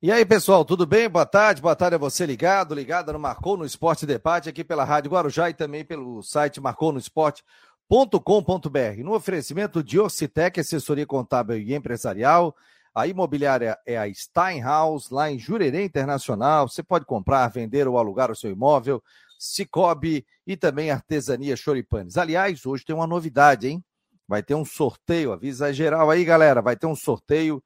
E aí, pessoal, tudo bem? Boa tarde, boa tarde a você ligado, ligada no Marcou no Esporte Debate, aqui pela Rádio Guarujá e também pelo site marconosport.com.br. No oferecimento de Orcitec, assessoria contábil e empresarial, a imobiliária é a Steinhaus, lá em Jurerê Internacional. Você pode comprar, vender ou alugar o seu imóvel, Cicobi e também Artesania Choripanes. Aliás, hoje tem uma novidade, hein? Vai ter um sorteio, avisa geral aí, galera, vai ter um sorteio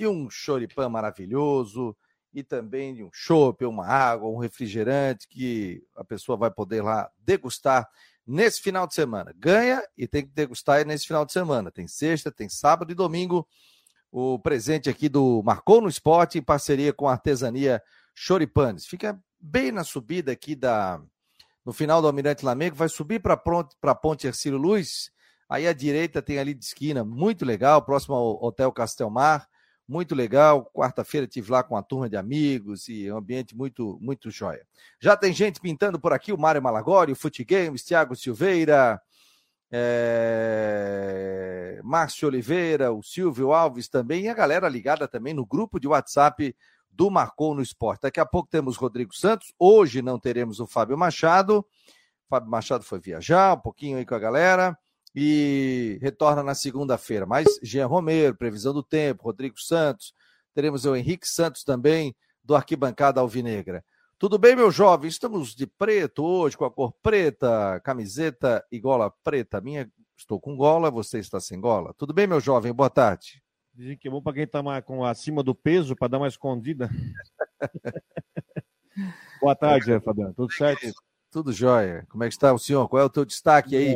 de um choripã maravilhoso e também de um chopp, uma água, um refrigerante que a pessoa vai poder lá degustar nesse final de semana. Ganha e tem que degustar nesse final de semana. Tem sexta, tem sábado e domingo. O presente aqui do Marcou no Esporte em parceria com a Artesania Choripanes. Fica bem na subida aqui da no final do Almirante Lamego, vai subir para a Ponte Ercílio Luz. Aí à direita tem ali de esquina, muito legal, próximo ao Hotel Castelmar muito legal. Quarta-feira tive lá com uma turma de amigos e um ambiente muito, muito jóia. Já tem gente pintando por aqui, o Mário Malagori, o Fute Games, Thiago Silveira, é... Márcio Oliveira, o Silvio Alves também, e a galera ligada também no grupo de WhatsApp do Marcou no Esporte. Daqui a pouco temos Rodrigo Santos, hoje não teremos o Fábio Machado. O Fábio Machado foi viajar um pouquinho aí com a galera e retorna na segunda-feira. Mas Jean Romero, previsão do tempo, Rodrigo Santos, teremos o Henrique Santos também, do Arquibancada Alvinegra. Tudo bem, meu jovem? Estamos de preto hoje, com a cor preta, camiseta e gola preta. Minha, estou com gola, você está sem gola. Tudo bem, meu jovem? Boa tarde. Dizem que é bom para quem está com acima do peso, para dar uma escondida. Boa tarde, Fabiano. Tudo certo? Tudo jóia. Como é que está o senhor? Qual é o teu destaque aí?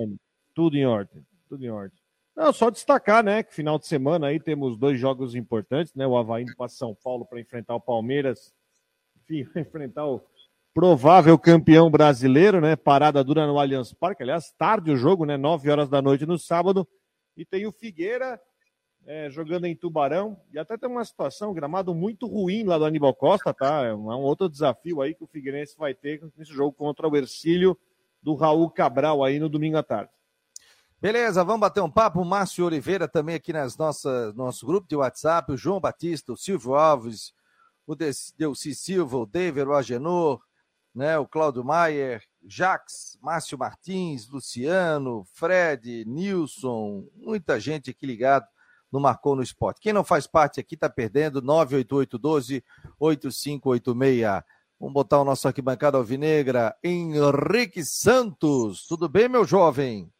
Tudo em ordem, tudo em ordem. Não, só destacar, né, que final de semana aí temos dois jogos importantes, né, o Havaí para São Paulo para enfrentar o Palmeiras, enfim, enfrentar o provável campeão brasileiro, né, parada dura no Allianz Parque, aliás, tarde o jogo, né, nove horas da noite no sábado, e tem o Figueira é, jogando em Tubarão, e até tem uma situação, um gramado muito ruim lá do Aníbal Costa, tá, é um, é outro desafio aí que o Figueirense vai ter nesse jogo contra o Ercílio do Raul Cabral aí no domingo à tarde. Beleza, vamos bater um papo. O Márcio Oliveira também aqui nas nossas, nosso grupo de WhatsApp, o João Batista, o Silvio Alves, o Delci Silva, o David, o Agenor, né, o Cláudio Maier, Jax, Márcio Martins, Luciano, Fred, Nilson, muita gente aqui ligado no Marcou no Esporte. Quem não faz parte aqui está perdendo, 98812-8586. Vamos botar o nosso arquibancada alvinegra, Henrique Santos. Tudo bem, meu jovem?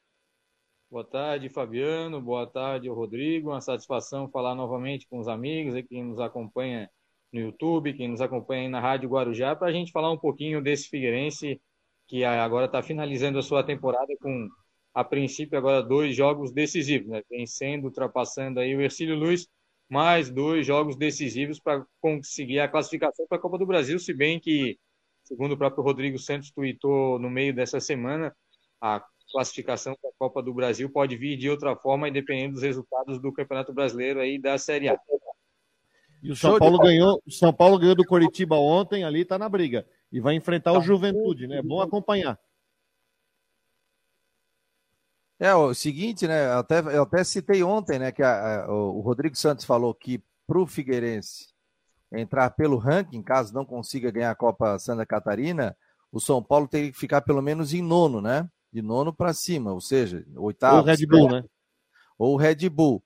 Boa tarde, Fabiano. Boa tarde, Rodrigo. Uma satisfação falar novamente com os amigos, quem nos acompanha no YouTube, quem nos acompanha aí na Rádio Guarujá, para a gente falar um pouquinho desse Figueirense que agora está finalizando a sua temporada com, a princípio, agora dois jogos decisivos, né? Vencendo, ultrapassando aí o Ercílio Luz, mais dois jogos decisivos para conseguir a classificação para a Copa do Brasil, se bem que, segundo o próprio Rodrigo Santos tweetou no meio dessa semana, a classificação para a Copa do Brasil pode vir de outra forma, dependendo dos resultados do Campeonato Brasileiro aí da Série A. E o São Paulo ganhou, o São Paulo ganhou do Coritiba ontem, ali está na briga e vai enfrentar o tá. Juventude, né? É bom acompanhar. É, o seguinte, né? Eu até, eu até citei ontem, né? Que a, a, o Rodrigo Santos falou que para o Figueirense entrar pelo ranking, caso não consiga ganhar a Copa Santa Catarina, o São Paulo teria que ficar pelo menos em nono, né? De nono para cima, ou seja, oitavo. Ou Red Bull, né? Ou Red Bull.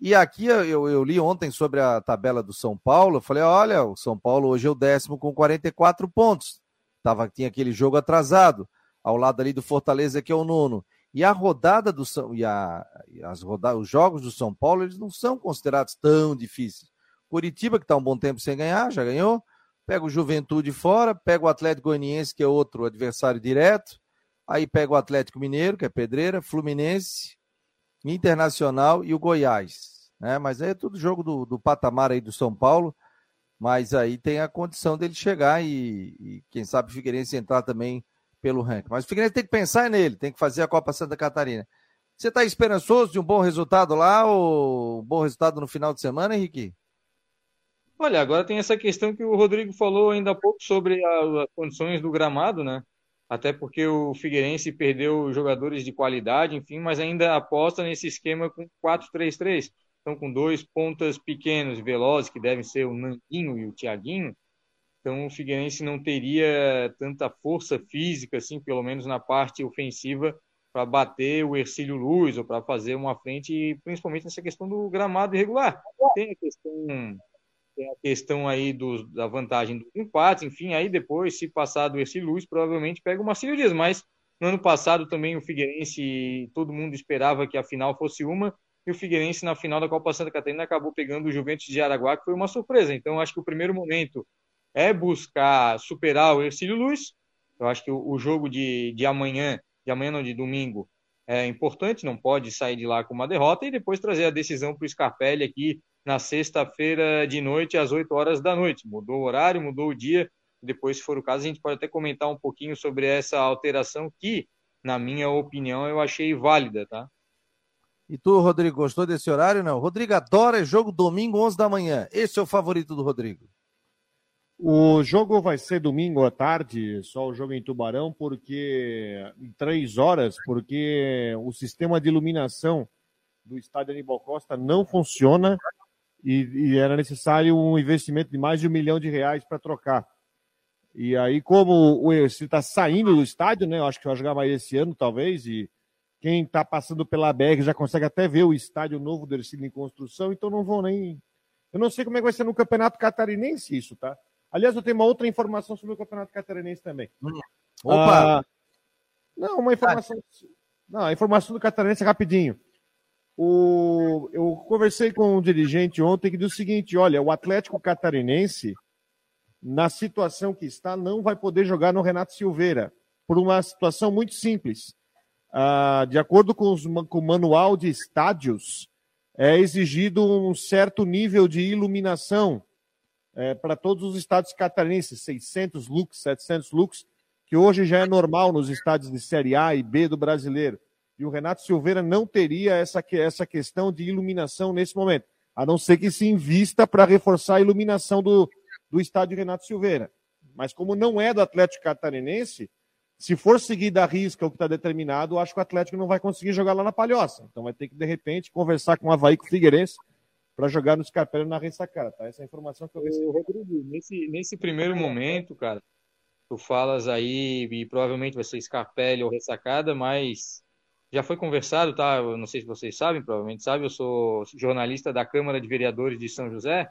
E aqui eu, eu, li ontem sobre a tabela do São Paulo, eu falei, olha, o São Paulo hoje é o décimo com 44 pontos. Tava, tinha aquele jogo atrasado, ao lado ali do Fortaleza, que é o nono. E a rodada do São e, a, e as rodadas, os jogos do São Paulo, eles não são considerados tão difíceis. Curitiba, que está um bom tempo sem ganhar, já ganhou. Pega o Juventude fora, pega o Atlético Goianiense, que é outro adversário direto. Aí pega o Atlético Mineiro, que é Pedreira, Fluminense, Internacional e o Goiás. Né? Mas aí é tudo jogo do, do patamar aí do São Paulo. Mas aí tem a condição dele chegar e, e quem sabe o Figueirense entrar também pelo ranking. Mas o Figueirense tem que pensar nele, tem que fazer a Copa Santa Catarina. Você está esperançoso de um bom resultado lá ou um bom resultado no final de semana, Henrique? Olha, agora tem essa questão que o Rodrigo falou ainda há pouco sobre as condições do gramado, né? Até porque o Figueirense perdeu jogadores de qualidade, enfim, mas ainda aposta nesse esquema com 4-3-3. Então, com dois pontas pequenos e velozes, que devem ser o Nanguinho e o Tiaguinho, então o Figueirense não teria tanta força física, assim, pelo menos na parte ofensiva, para bater o Ercílio Luz ou para fazer uma frente, principalmente nessa questão do gramado irregular. Tem a questão, tem a questão aí do, da vantagem do empate, enfim, aí depois, se passar do Ercílio Luz, provavelmente pega o Marcílio Dias, mas no ano passado também o Figueirense, todo mundo esperava que a final fosse uma, e o Figueirense na final da Copa Santa Catarina acabou pegando o Juventus de Araguá, que foi uma surpresa. Então, acho que o primeiro momento é buscar superar o Ercílio Luz. Eu acho que o, o jogo de, de amanhã, de amanhã não, de domingo, é importante, não pode sair de lá com uma derrota e depois trazer a decisão para o Scarpelli aqui na sexta-feira de noite, às 8 horas da noite. Mudou o horário, mudou o dia. Depois, se for o caso, a gente pode até comentar um pouquinho sobre essa alteração que, na minha opinião, eu achei válida, tá? E tu, Rodrigo, gostou desse horário? Não. Rodrigo adora jogo domingo, 11 da manhã. Esse é o favorito do Rodrigo. O jogo vai ser domingo à tarde, só o jogo em Tubarão, porque em três horas, porque o sistema de iluminação do estádio Aníbal Costa não funciona e, e era necessário um investimento de mais de um milhão de reais para trocar. E aí, como o Ercílio está saindo do estádio, né? Eu acho que vai jogar mais esse ano, talvez, e quem está passando pela BR já consegue até ver o estádio novo do Ercílio em construção, então não vão nem. Eu não sei como é que vai ser no Campeonato Catarinense isso, tá? Aliás, eu tenho uma outra informação sobre o Campeonato Catarinense também. Hum. Opa! Ah, não, uma informação. Não, a informação do Catarinense é rapidinho. O, eu conversei com um dirigente ontem que disse o seguinte: olha, o Atlético Catarinense, na situação que está, não vai poder jogar no Renato Silveira, por uma situação muito simples. Ah, de acordo com, os, com o manual de estádios, é exigido um certo nível de iluminação é, para todos os estádios catarinenses, 600 lux, 700 lux, que hoje já é normal nos estádios de Série A e B do brasileiro. E o Renato Silveira não teria essa, essa questão de iluminação nesse momento, a não ser que se invista para reforçar a iluminação do, do estádio Renato Silveira. Mas como não é do Atlético Catarinense, se for seguir da risca o que está determinado, acho que o Atlético não vai conseguir jogar lá na Palhoça. Então vai ter que, de repente, conversar com o Havaí, com o Figueirense, para jogar no Scarpelli na ressacada, tá? Essa é a informação que eu recebi. Rodrigo, nesse, nesse primeiro momento, cara, tu falas aí, e provavelmente vai ser Scarpelli ou ressacada, mas já foi conversado, tá? Eu não sei se vocês sabem, provavelmente sabem, eu sou jornalista da Câmara de Vereadores de São José,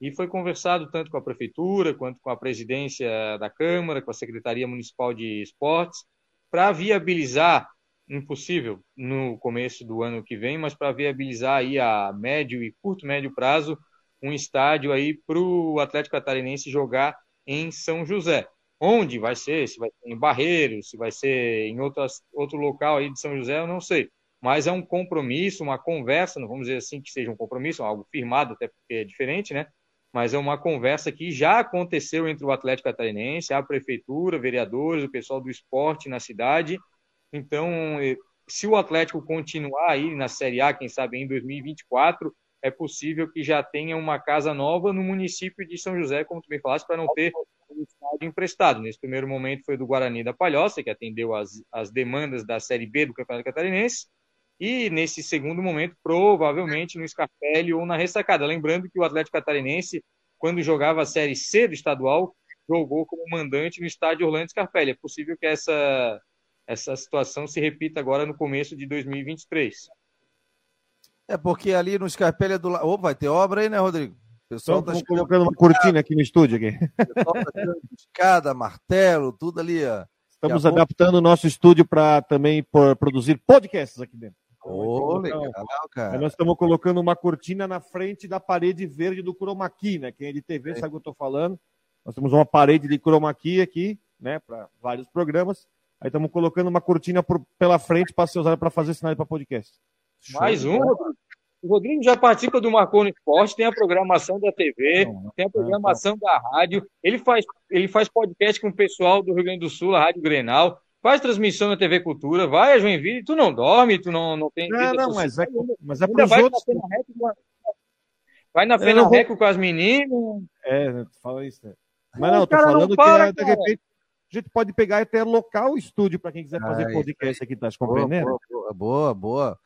e foi conversado tanto com a Prefeitura, quanto com a presidência da Câmara, com a Secretaria Municipal de Esportes, para viabilizar impossível no começo do ano que vem, mas para viabilizar aí a médio e curto médio prazo um estádio aí para o Atlético Catarinense jogar em São José. Onde vai ser? Se vai ser em Barreiros, se vai ser em outras, outro local aí de São José, eu não sei. Mas é um compromisso, uma conversa, não vamos dizer assim que seja um compromisso, algo firmado, até porque é diferente, né? Mas é uma conversa que já aconteceu entre o Atlético Catarinense, a prefeitura, vereadores, o pessoal do esporte na cidade então, eh, se o Atlético continuar aí na Série A, quem sabe em 2024, é possível que já tenha uma casa nova no município de São José, como tu bem falaste, para não ter um estádio emprestado. Nesse primeiro momento foi do Guarani da Palhoça, que atendeu as, as demandas da Série B do Campeonato Catarinense, e nesse segundo momento, provavelmente no Scarpelli ou na Ressacada. Lembrando que o Atlético Catarinense, quando jogava a Série C do estadual, jogou como mandante no estádio Orlando Scarpelli. É possível que essa essa situação se repita agora no começo de 2023. É porque ali no Scarpelli é do lado. Opa, vai ter obra aí, né, Rodrigo? O pessoal está colocando uma cortina aqui no estúdio. Aqui. Tá escada, martelo, tudo ali. Ó. Estamos adaptando o nosso estúdio para também produzir podcasts aqui dentro. Oh, legal, cara. nós estamos colocando uma cortina na frente da parede verde do chroma key, né? Quem é de TV é. sabe o que eu estou falando. Nós temos uma parede de chroma key aqui, né? Para vários programas. Aí estamos colocando uma cortina por, pela frente para ser usada para fazer sinal para podcast. Mais um, O Rodrigo já participa do Marconi Esporte, tem a programação da TV, não, tem a programação não, não. da rádio. Ele faz, ele faz podcast com o pessoal do Rio Grande do Sul, a Rádio Grenal. Faz transmissão na TV Cultura, vai a Joinville, tu não dorme, tu não, não tem. Não, não, mas é, mas é para os outros. Vai na Fena Reco com as meninas. É, fala isso. Né? Mas não, tô falando que é, de repente a gente pode pegar e até local o estúdio para quem quiser fazer Ai, podcast aqui, tá compreendendo? Boa, boa, boa.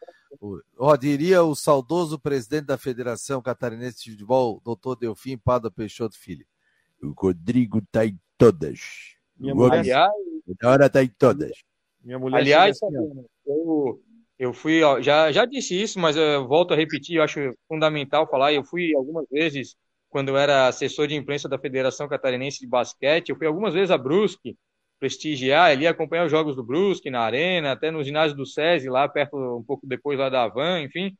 Ó, diria o saudoso presidente da Federação Catarinense de Futebol, doutor Delfim Pada Peixoto Filho. O Rodrigo tá em todas. Minha mulher, aliás, hora tá em todas. Minha mulher aliás, assim, eu, eu fui, já, já disse isso, mas eu volto a repetir, eu acho fundamental falar. Eu fui algumas vezes, quando eu era assessor de imprensa da Federação Catarinense de Basquete, eu fui algumas vezes a Brusque prestigiar ali, acompanhar os jogos do Brusque na arena, até no ginásio do SESI, lá perto, um pouco depois lá da Havan, enfim.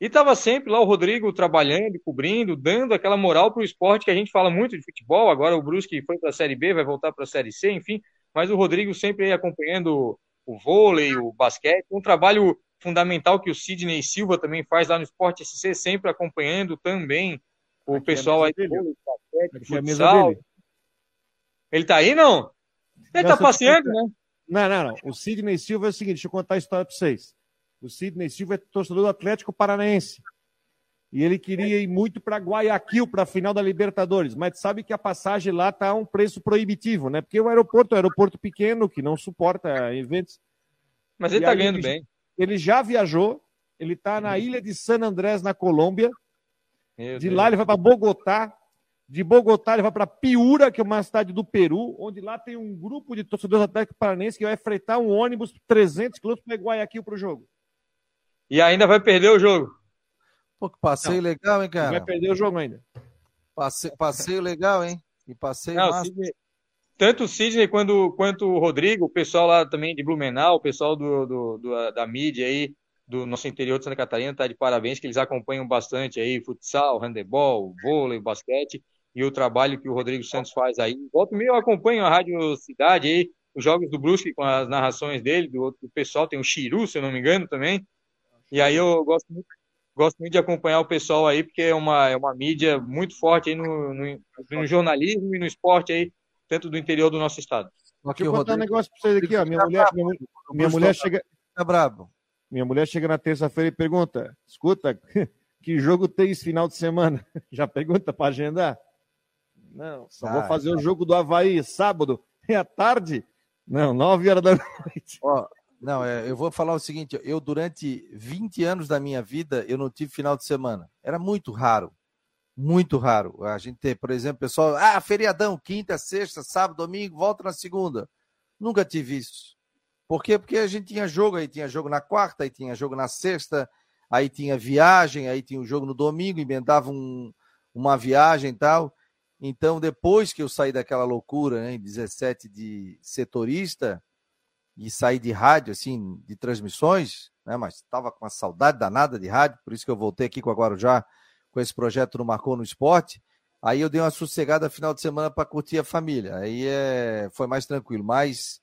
E estava sempre lá o Rodrigo trabalhando, cobrindo, dando aquela moral para o esporte que a gente fala muito de futebol. Agora o Brusque foi para a Série B, vai voltar para a Série C, enfim. Mas o Rodrigo sempre aí acompanhando o vôlei, o basquete. Um trabalho fundamental que o Sidney Silva também faz lá no Esporte SC, sempre acompanhando também o Aqui pessoal é aí do vôlei, basquete, Aqui futsal. É Ele está aí, não? Ele está passeando, né? Não, não, não. O Sidney Silva é o seguinte, deixa eu contar a história para vocês. O Sidney Silva é torcedor do Atlético Paranaense. E ele queria ir muito para Guayaquil, para a final da Libertadores. Mas sabe que a passagem lá está a um preço proibitivo, né? Porque o aeroporto é um aeroporto pequeno, que não suporta eventos. Mas ele está ganhando ele, bem. Ele já viajou, ele está na ilha de San Andrés, na Colômbia. Meu de Deus. lá ele vai para Bogotá. De Bogotá ele vai para Piura, que é uma cidade do Peru, onde lá tem um grupo de torcedores Atlético Paranaense que vai fretar um ônibus 300 quilômetros para Guayaquil para o jogo. E ainda vai perder o jogo. Pô, que passeio não, legal, hein, cara? Vai perder o jogo ainda. Passeio, passeio legal, hein? E passeio não, massa. Sidney, tanto o Sidney quanto, quanto o Rodrigo, o pessoal lá também de Blumenau, o pessoal do, do, do, da mídia aí, do nosso interior de Santa Catarina, tá de parabéns, que eles acompanham bastante aí, futsal, handebol, vôlei, basquete, e o trabalho que o Rodrigo Santos faz aí. Volta meio, eu acompanho a Rádio Cidade aí, os jogos do Brusque com as narrações dele, do, do pessoal, tem o Chiru, se eu não me engano, também, e aí eu gosto muito, gosto muito de acompanhar o pessoal aí, porque é uma, é uma mídia muito forte aí no, no, no jornalismo e no esporte aí, tanto do interior do nosso estado. Deixa eu contar um negócio para vocês aqui, ó. Minha mulher, minha, minha mulher chega. Tá brabo. Minha mulher chega na terça-feira e pergunta: escuta, que jogo tem esse final de semana? Já pergunta para agendar? Não, só ah, vou fazer o jogo do Havaí sábado. É à tarde? Não, nove horas da noite. Ó, não, é, eu vou falar o seguinte: eu, durante 20 anos da minha vida, eu não tive final de semana. Era muito raro. Muito raro. A gente ter, por exemplo, pessoal, ah, feriadão, quinta, sexta, sábado, domingo, volta na segunda. Nunca tive isso. Por quê? Porque a gente tinha jogo, aí tinha jogo na quarta, aí tinha jogo na sexta, aí tinha viagem, aí tinha o um jogo no domingo, emendava um, uma viagem e tal. Então, depois que eu saí daquela loucura, né, em 17 de setorista, e sair de rádio, assim, de transmissões, né? Mas estava com uma saudade danada de rádio, por isso que eu voltei aqui com a Guarujá, com esse projeto no Marcou no Esporte. Aí eu dei uma sossegada final de semana para curtir a família. Aí é, foi mais tranquilo. Mas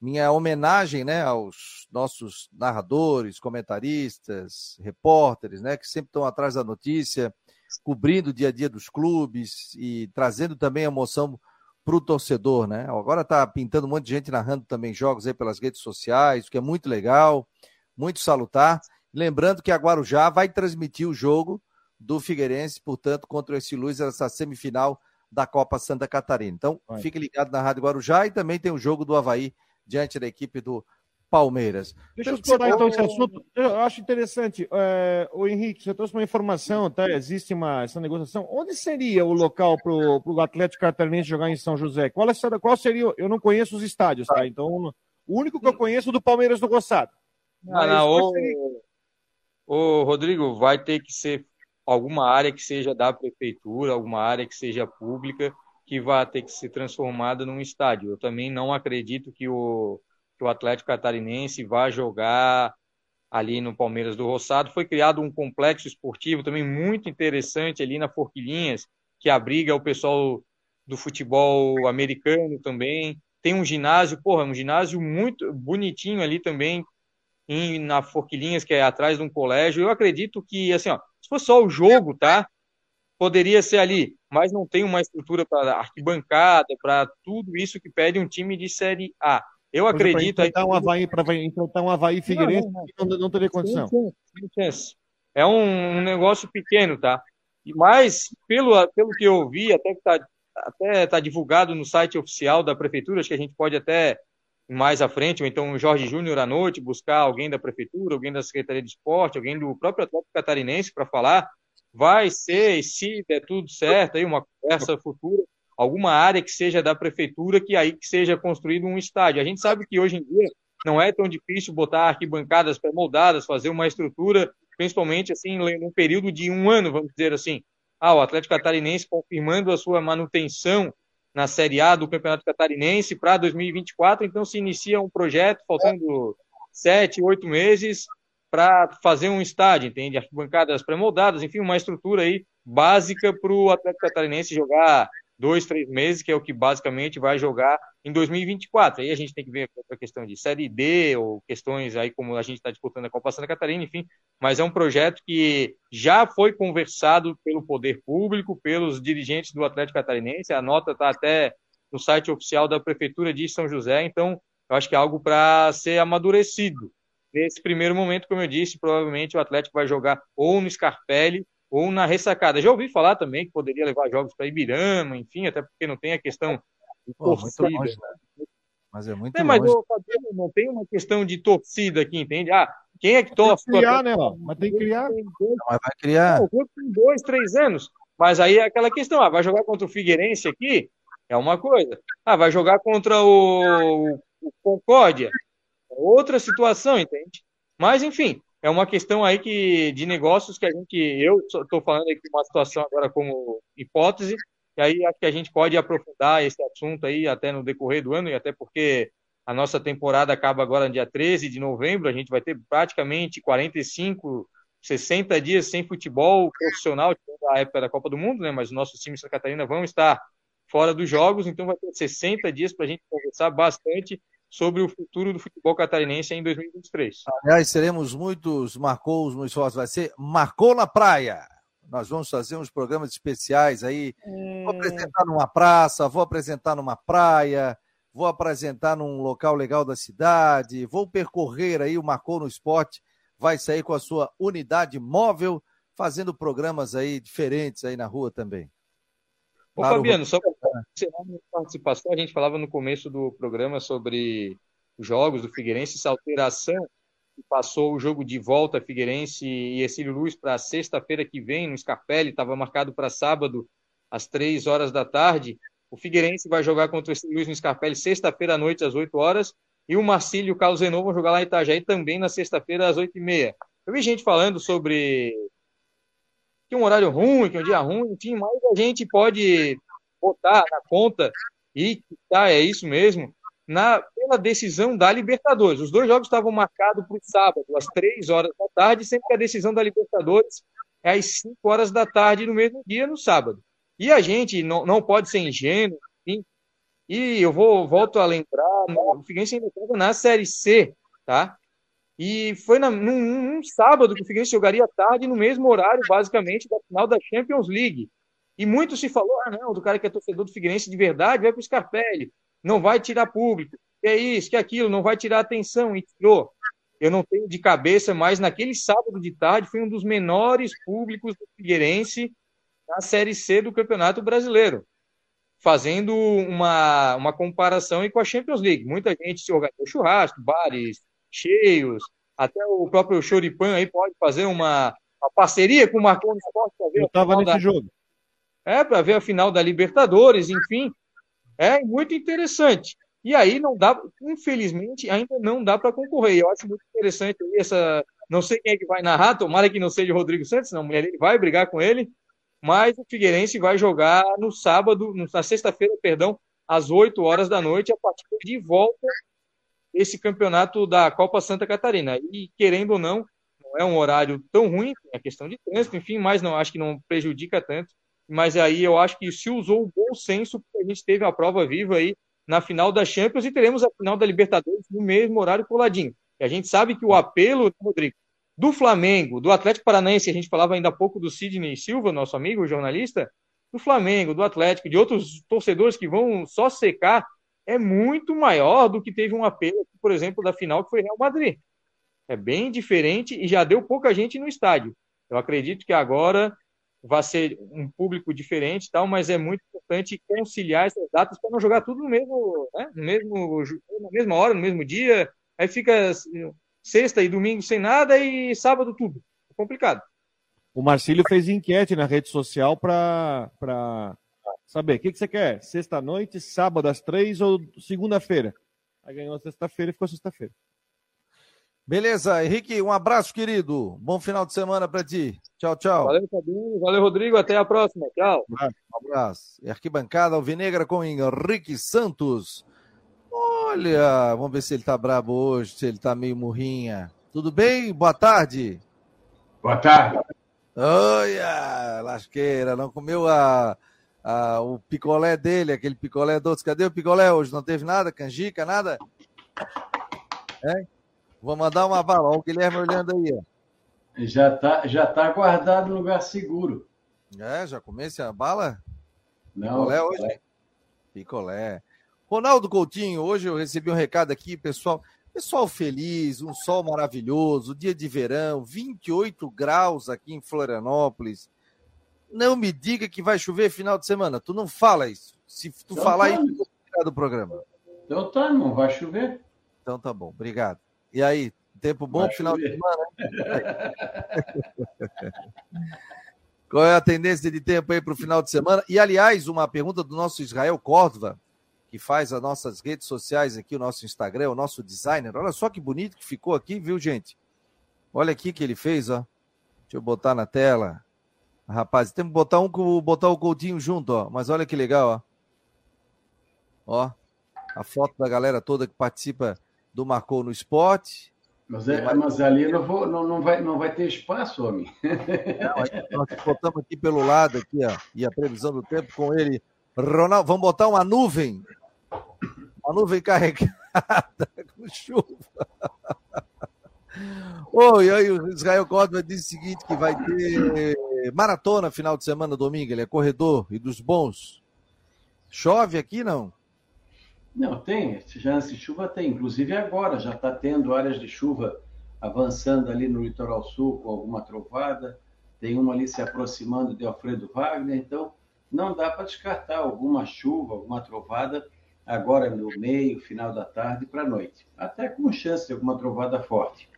minha homenagem, né, aos nossos narradores, comentaristas, repórteres, né, que sempre estão atrás da notícia, cobrindo o dia a dia dos clubes e trazendo também emoção para o torcedor, né? Agora está pintando um monte de gente narrando também jogos aí pelas redes sociais, o que é muito legal, muito salutar. Lembrando que a Guarujá vai transmitir o jogo do Figueirense, portanto, contra esse Luz, essa semifinal da Copa Santa Catarina. Então, vai. fique ligado na Rádio Guarujá e também tem o jogo do Havaí diante da equipe do Palmeiras. Deixa eu explorar então esse assunto. Eu acho interessante. É, o Henrique, você trouxe uma informação, tá? Existe uma essa negociação. Onde seria o local para o Atlético Catarinense jogar em São José? Qual, é, qual seria? Eu não conheço os estádios, tá? Então, o único que eu conheço é do Palmeiras do Roçado. Não, não, o, o Rodrigo, vai ter que ser alguma área que seja da prefeitura, alguma área que seja pública, que vai ter que ser transformada num estádio. Eu também não acredito que o que o Atlético Catarinense vai jogar ali no Palmeiras do Roçado. Foi criado um complexo esportivo também muito interessante ali na Forquilhinhas, que abriga o pessoal do futebol americano também. Tem um ginásio, porra, um ginásio muito bonitinho ali também, em, na Forquilhinhas, que é atrás de um colégio. Eu acredito que, assim, ó, se fosse só o jogo, tá? Poderia ser ali, mas não tem uma estrutura para arquibancada, para tudo isso que pede um time de Série A. Eu acredito. Para enfrentar, um Havaí, para enfrentar um Havaí Figueirense, não, não, não, não teria condição. Sim, sim, sim. É um, um, negócio pequeno, tá? Mas, pelo, pelo que eu vi, até que está até tá divulgado no site oficial da prefeitura, acho que a gente pode até mais à frente, ou então o Jorge Júnior à noite, buscar alguém da prefeitura, alguém da Secretaria de Esporte, alguém do próprio Atlético Catarinense para falar. Vai ser, se der tudo certo, aí uma conversa futura, alguma área que seja da prefeitura que aí que seja construído um estádio. A gente sabe que hoje em dia não é tão difícil botar arquibancadas pré-moldadas, fazer uma estrutura, principalmente assim, num período de um ano, vamos dizer assim. Ah, o Atlético Catarinense confirmando a sua manutenção na Série A do Campeonato Catarinense para 2024. Então se inicia um projeto, faltando sete, oito meses, para fazer um estádio, entende? Arquibancadas pré-moldadas, enfim, uma estrutura aí básica para o Atlético Catarinense jogar dois, três meses, que é o que basicamente vai jogar em 2024. Aí a gente tem que ver a questão de Série D ou questões aí como a gente está disputando a Copa Santa Catarina, enfim, mas é um projeto que já foi conversado pelo poder público, pelos dirigentes do Atlético Catarinense, a nota está até no site oficial da Prefeitura de São José, então eu acho que é algo para ser amadurecido. Nesse primeiro momento, como eu disse, provavelmente o Atlético vai jogar ou no Scarpelli ou na ressacada. Já ouvi falar também que poderia levar jogos para Ibirama, enfim, até porque não tem a questão de Pô, torcida. Longe, né? Mas é muito é, mas longe. não tem uma questão de torcida aqui, entende? Ah, quem é que torce? Tem que criar, né, ó? Mas tem que criar. Não, mas vai criar. Não, tem dois, três anos. Mas aí é aquela questão, ah, vai jogar contra o Figueirense aqui? É uma coisa. Ah, vai jogar contra o, o Concórdia? É outra situação, entende? Mas, enfim, é uma questão aí que de negócios que a gente, eu estou falando aqui uma situação agora como hipótese, e aí acho que a gente pode aprofundar esse assunto aí até no decorrer do ano, e até porque a nossa temporada acaba agora no dia 13 de novembro, a gente vai ter praticamente 45, 60 dias sem futebol profissional, a época da Copa do Mundo, né? Mas os nossos times Santa Catarina vão estar fora dos jogos, então vai ter 60 dias para a gente conversar bastante sobre o futuro do futebol catarinense em 2023. Aliás, seremos muitos marcou muito fortes. Vai ser Marcou na Praia. Nós vamos fazer uns programas especiais aí. Hum... Vou apresentar numa praça, vou apresentar numa praia, vou apresentar num local legal da cidade, vou percorrer aí o Marcou no Esporte. Vai sair com a sua unidade móvel, fazendo programas aí diferentes aí na rua também. Ô, Fabiano, só para encerrar minha participação, a gente falava no começo do programa sobre os jogos do Figueirense, essa alteração que passou o jogo de volta Figueirense e Exílio Luz para sexta-feira que vem, no Scarpelli, estava marcado para sábado, às três horas da tarde. O Figueirense vai jogar contra o Exílio Luz no Scarpelli sexta-feira à noite, às 8 horas, e o Marcílio e o Carlos Zenon vão jogar lá em Itajaí também na sexta-feira, às 8 e meia. Eu vi gente falando sobre que um horário ruim, que um dia ruim, enfim, mas a gente pode botar na conta e tá, é isso mesmo, na, pela decisão da Libertadores. Os dois jogos estavam marcados para o sábado, às três horas da tarde, sempre que a decisão da Libertadores é às cinco horas da tarde no mesmo dia, no sábado. E a gente não, não pode ser ingênuo, enfim, e eu vou volto a lembrar, o Figueirense ainda estava na Série C, tá? E foi na, num, num, sábado que o Figueirense jogaria tarde, no mesmo horário, basicamente, da final da Champions League. E muito se falou, ah, não, do cara que é torcedor do Figueirense de verdade, vai para o Scarpelli, não vai tirar público, que é isso, que é aquilo, não vai tirar atenção, e tirou. Eu não tenho de cabeça, mas naquele sábado de tarde foi um dos menores públicos do Figueirense na Série C do Campeonato Brasileiro. Fazendo uma, uma comparação com a Champions League. Muita gente se organizou churrasco, bares, cheios, até o próprio Choripan aí pode fazer uma, uma parceria com o Marconi Esporte. Eu estava nesse da... jogo. É, para ver a final da Libertadores, enfim. É muito interessante. E aí não dá, infelizmente, ainda não dá para concorrer. Eu acho muito interessante essa. Não sei quem é que vai narrar, tomara que não seja o Rodrigo Santos, não, mulher ele vai brigar com ele, mas o Figueirense vai jogar no sábado, na sexta-feira, perdão, às 8 horas da noite, a partir de volta esse campeonato da Copa Santa Catarina. E, querendo ou não, não é um horário tão ruim, a questão de trânsito, enfim, mas não acho que não prejudica tanto. Mas aí eu acho que se usou o bom senso, porque a gente teve a prova viva aí na final da Champions e teremos a final da Libertadores no mesmo horário coladinho. E a gente sabe que o apelo, Rodrigo, do Flamengo, do Atlético Paranaense, a gente falava ainda há pouco do Sidney Silva, nosso amigo jornalista, do Flamengo, do Atlético, de outros torcedores que vão só secar é muito maior do que teve um apelo, por exemplo, da final que foi Real Madrid. É bem diferente e já deu pouca gente no estádio. Eu acredito que agora vai ser um público diferente, tal, mas é muito importante conciliar essas datas para não jogar tudo no mesmo, né, no mesmo, na mesma hora, no mesmo dia. Aí fica sexta e domingo sem nada e sábado tudo. É complicado. O Marcílio fez enquete na rede social para saber o que, que você quer, sexta-noite, sábado às três ou segunda-feira. Aí ganhou sexta-feira e ficou sexta-feira. Beleza, Henrique, um abraço, querido. Bom final de semana para ti. Tchau, tchau. Valeu, Fabinho. Valeu, Rodrigo. Até a próxima. Tchau. Um abraço. E arquibancada Alvinegra com Henrique Santos. Olha, vamos ver se ele tá brabo hoje, se ele tá meio murrinha. Tudo bem? Boa tarde. Boa tarde. Olha, lasqueira, não comeu a, a, o picolé dele, aquele picolé doce. Cadê o picolé hoje? Não teve nada? Canjica, nada? É? Vou mandar uma bala. Olha o Guilherme olhando aí. Ó. Já está já tá guardado no lugar seguro. É, já comece a bala? Não. Picolé hoje? É. Picolé. Ronaldo Coutinho, hoje eu recebi um recado aqui, pessoal. Pessoal feliz, um sol maravilhoso, dia de verão, 28 graus aqui em Florianópolis. Não me diga que vai chover final de semana. Tu não fala isso. Se tu então falar tá. isso, eu do programa. Então tá, não vai chover. Então tá bom, obrigado. E aí, tempo bom para final de semana? Qual é a tendência de tempo aí para o final de semana? E, aliás, uma pergunta do nosso Israel Córdova, que faz as nossas redes sociais aqui, o nosso Instagram, o nosso designer. Olha só que bonito que ficou aqui, viu, gente? Olha aqui que ele fez, ó. Deixa eu botar na tela. Rapaz, tem que botar um botar o Coutinho junto, ó. Mas olha que legal, ó. Ó, a foto da galera toda que participa do Marcou no Esporte. Mas, é, mas ali não, vou, não, não, vai, não vai ter espaço, homem. Não, nós botamos aqui pelo lado, aqui, ó, e a previsão do tempo com ele. Ronaldo, vamos botar uma nuvem. Uma nuvem carregada com chuva. Oh, e aí o Israel Córdova disse o seguinte, que vai ter maratona final de semana, domingo. Ele é corredor e dos bons. Chove aqui, não? Não, tem. Chance de chuva tem. Inclusive agora já está tendo áreas de chuva avançando ali no litoral sul com alguma trovada. Tem uma ali se aproximando de Alfredo Wagner. Então, não dá para descartar alguma chuva, alguma trovada agora no meio, final da tarde para a noite. Até com chance de alguma trovada forte.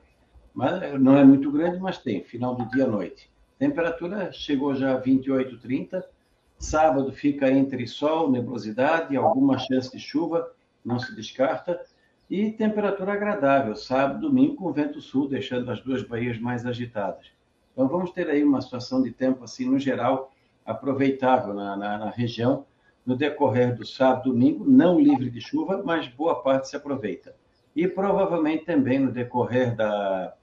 Mas não é muito grande, mas tem. Final do dia à noite. Temperatura chegou já a 28, 30 Sábado fica entre sol, nebulosidade, alguma chance de chuva, não se descarta. E temperatura agradável, sábado, domingo, com vento sul, deixando as duas baías mais agitadas. Então vamos ter aí uma situação de tempo, assim, no geral, aproveitável na, na, na região, no decorrer do sábado, domingo, não livre de chuva, mas boa parte se aproveita. E provavelmente também no decorrer da,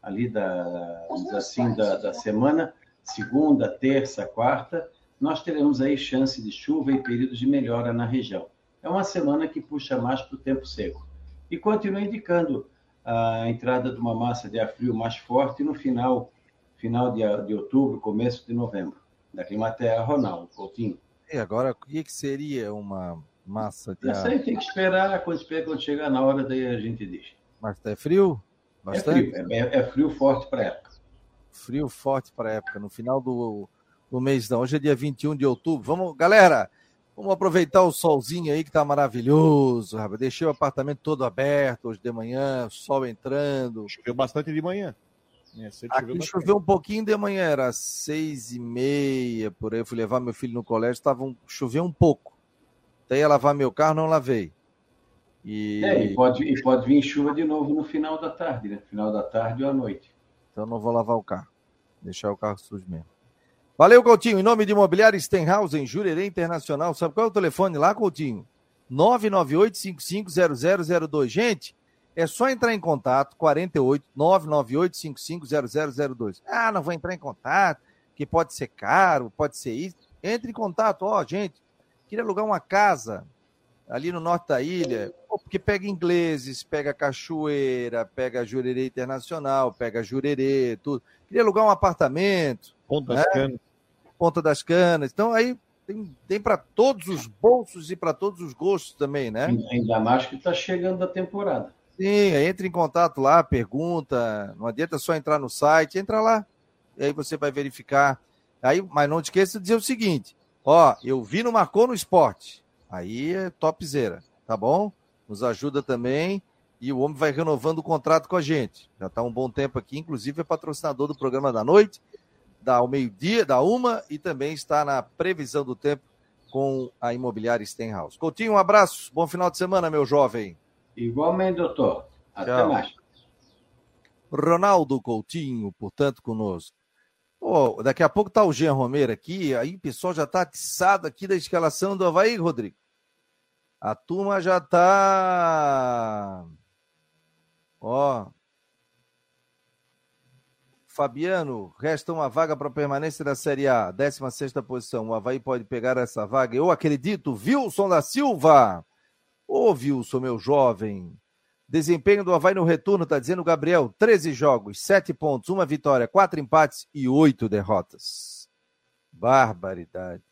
ali da, assim, da, da semana, segunda, terça, quarta, nós teremos aí chance de chuva e períodos de melhora na região. É uma semana que puxa mais para o tempo seco. E continua indicando a entrada de uma massa de ar frio mais forte no final, final de, de outubro, começo de novembro. Da Climaterra, Ronaldo Coutinho. E agora, o que, seria uma massa de ar? Isso aí tem que esperar, quando, quando chegar na hora, daí a gente diz. Mas é frio? Bastante? É frio, é, é frio forte para a época. Frio forte para a época. No final do no mês não. Hoje é dia 21 de outubro. Vamos, galera, vamos aproveitar o solzinho aí que tá maravilhoso, rapaz. Deixei o apartamento todo aberto hoje de manhã, sol entrando. Choveu bastante de manhã. É, Aqui choveu, choveu um pouquinho de manhã, era seis e meia, por aí. Eu fui levar meu filho no colégio, tava um, choveu um pouco. Até ia lavar meu carro, não lavei. E... É, e pode, e pode vir chuva de novo no final da tarde, né? Final da tarde ou à noite. Então não vou lavar o carro. Deixar o carro sujo mesmo. Valeu, Coutinho. Em nome de Imobiliário Stenhouse, em Jurerê Internacional. Sabe qual é o telefone lá, Coutinho? 998-550002. Gente, é só entrar em contato, 48 998-550002. Ah, não vou entrar em contato, que pode ser caro, pode ser isso. Entre em contato, ó, gente, queria alugar uma casa ali no norte da ilha, porque pega ingleses, pega cachoeira, pega jurerê internacional, pega jurerê, tudo. Queria alugar um apartamento. Ponta né? das Canas. Ponta das Canas. Então aí tem, tem para todos os bolsos e para todos os gostos também, né? Ainda mais que está chegando a temporada. Sim, entre em contato lá, pergunta. Não adianta só entrar no site, entra lá. E aí você vai verificar Aí, mas não esqueça de dizer o seguinte: ó, eu vi no Marcou no Esporte. Aí é topzera, tá bom? Nos ajuda também. E o homem vai renovando o contrato com a gente. Já está um bom tempo aqui, inclusive é patrocinador do programa da noite, da ao meio-dia, da uma, e também está na previsão do tempo com a imobiliária Stenhouse. Coutinho, um abraço, bom final de semana, meu jovem. Igualmente, doutor. Até Tchau. mais. Ronaldo Coutinho, portanto, conosco. Oh, daqui a pouco tá o Jean Romero aqui, aí o pessoal já tá atiçado aqui da escalação do Havaí, Rodrigo. A turma já tá. Ó. Fabiano, resta uma vaga para permanência da Série A, 16 posição. O Havaí pode pegar essa vaga. Eu acredito. Wilson da Silva. Ô, Wilson, meu jovem. Desempenho do Havaí no retorno, tá dizendo o Gabriel. 13 jogos, 7 pontos, uma vitória, 4 empates e 8 derrotas. Barbaridade.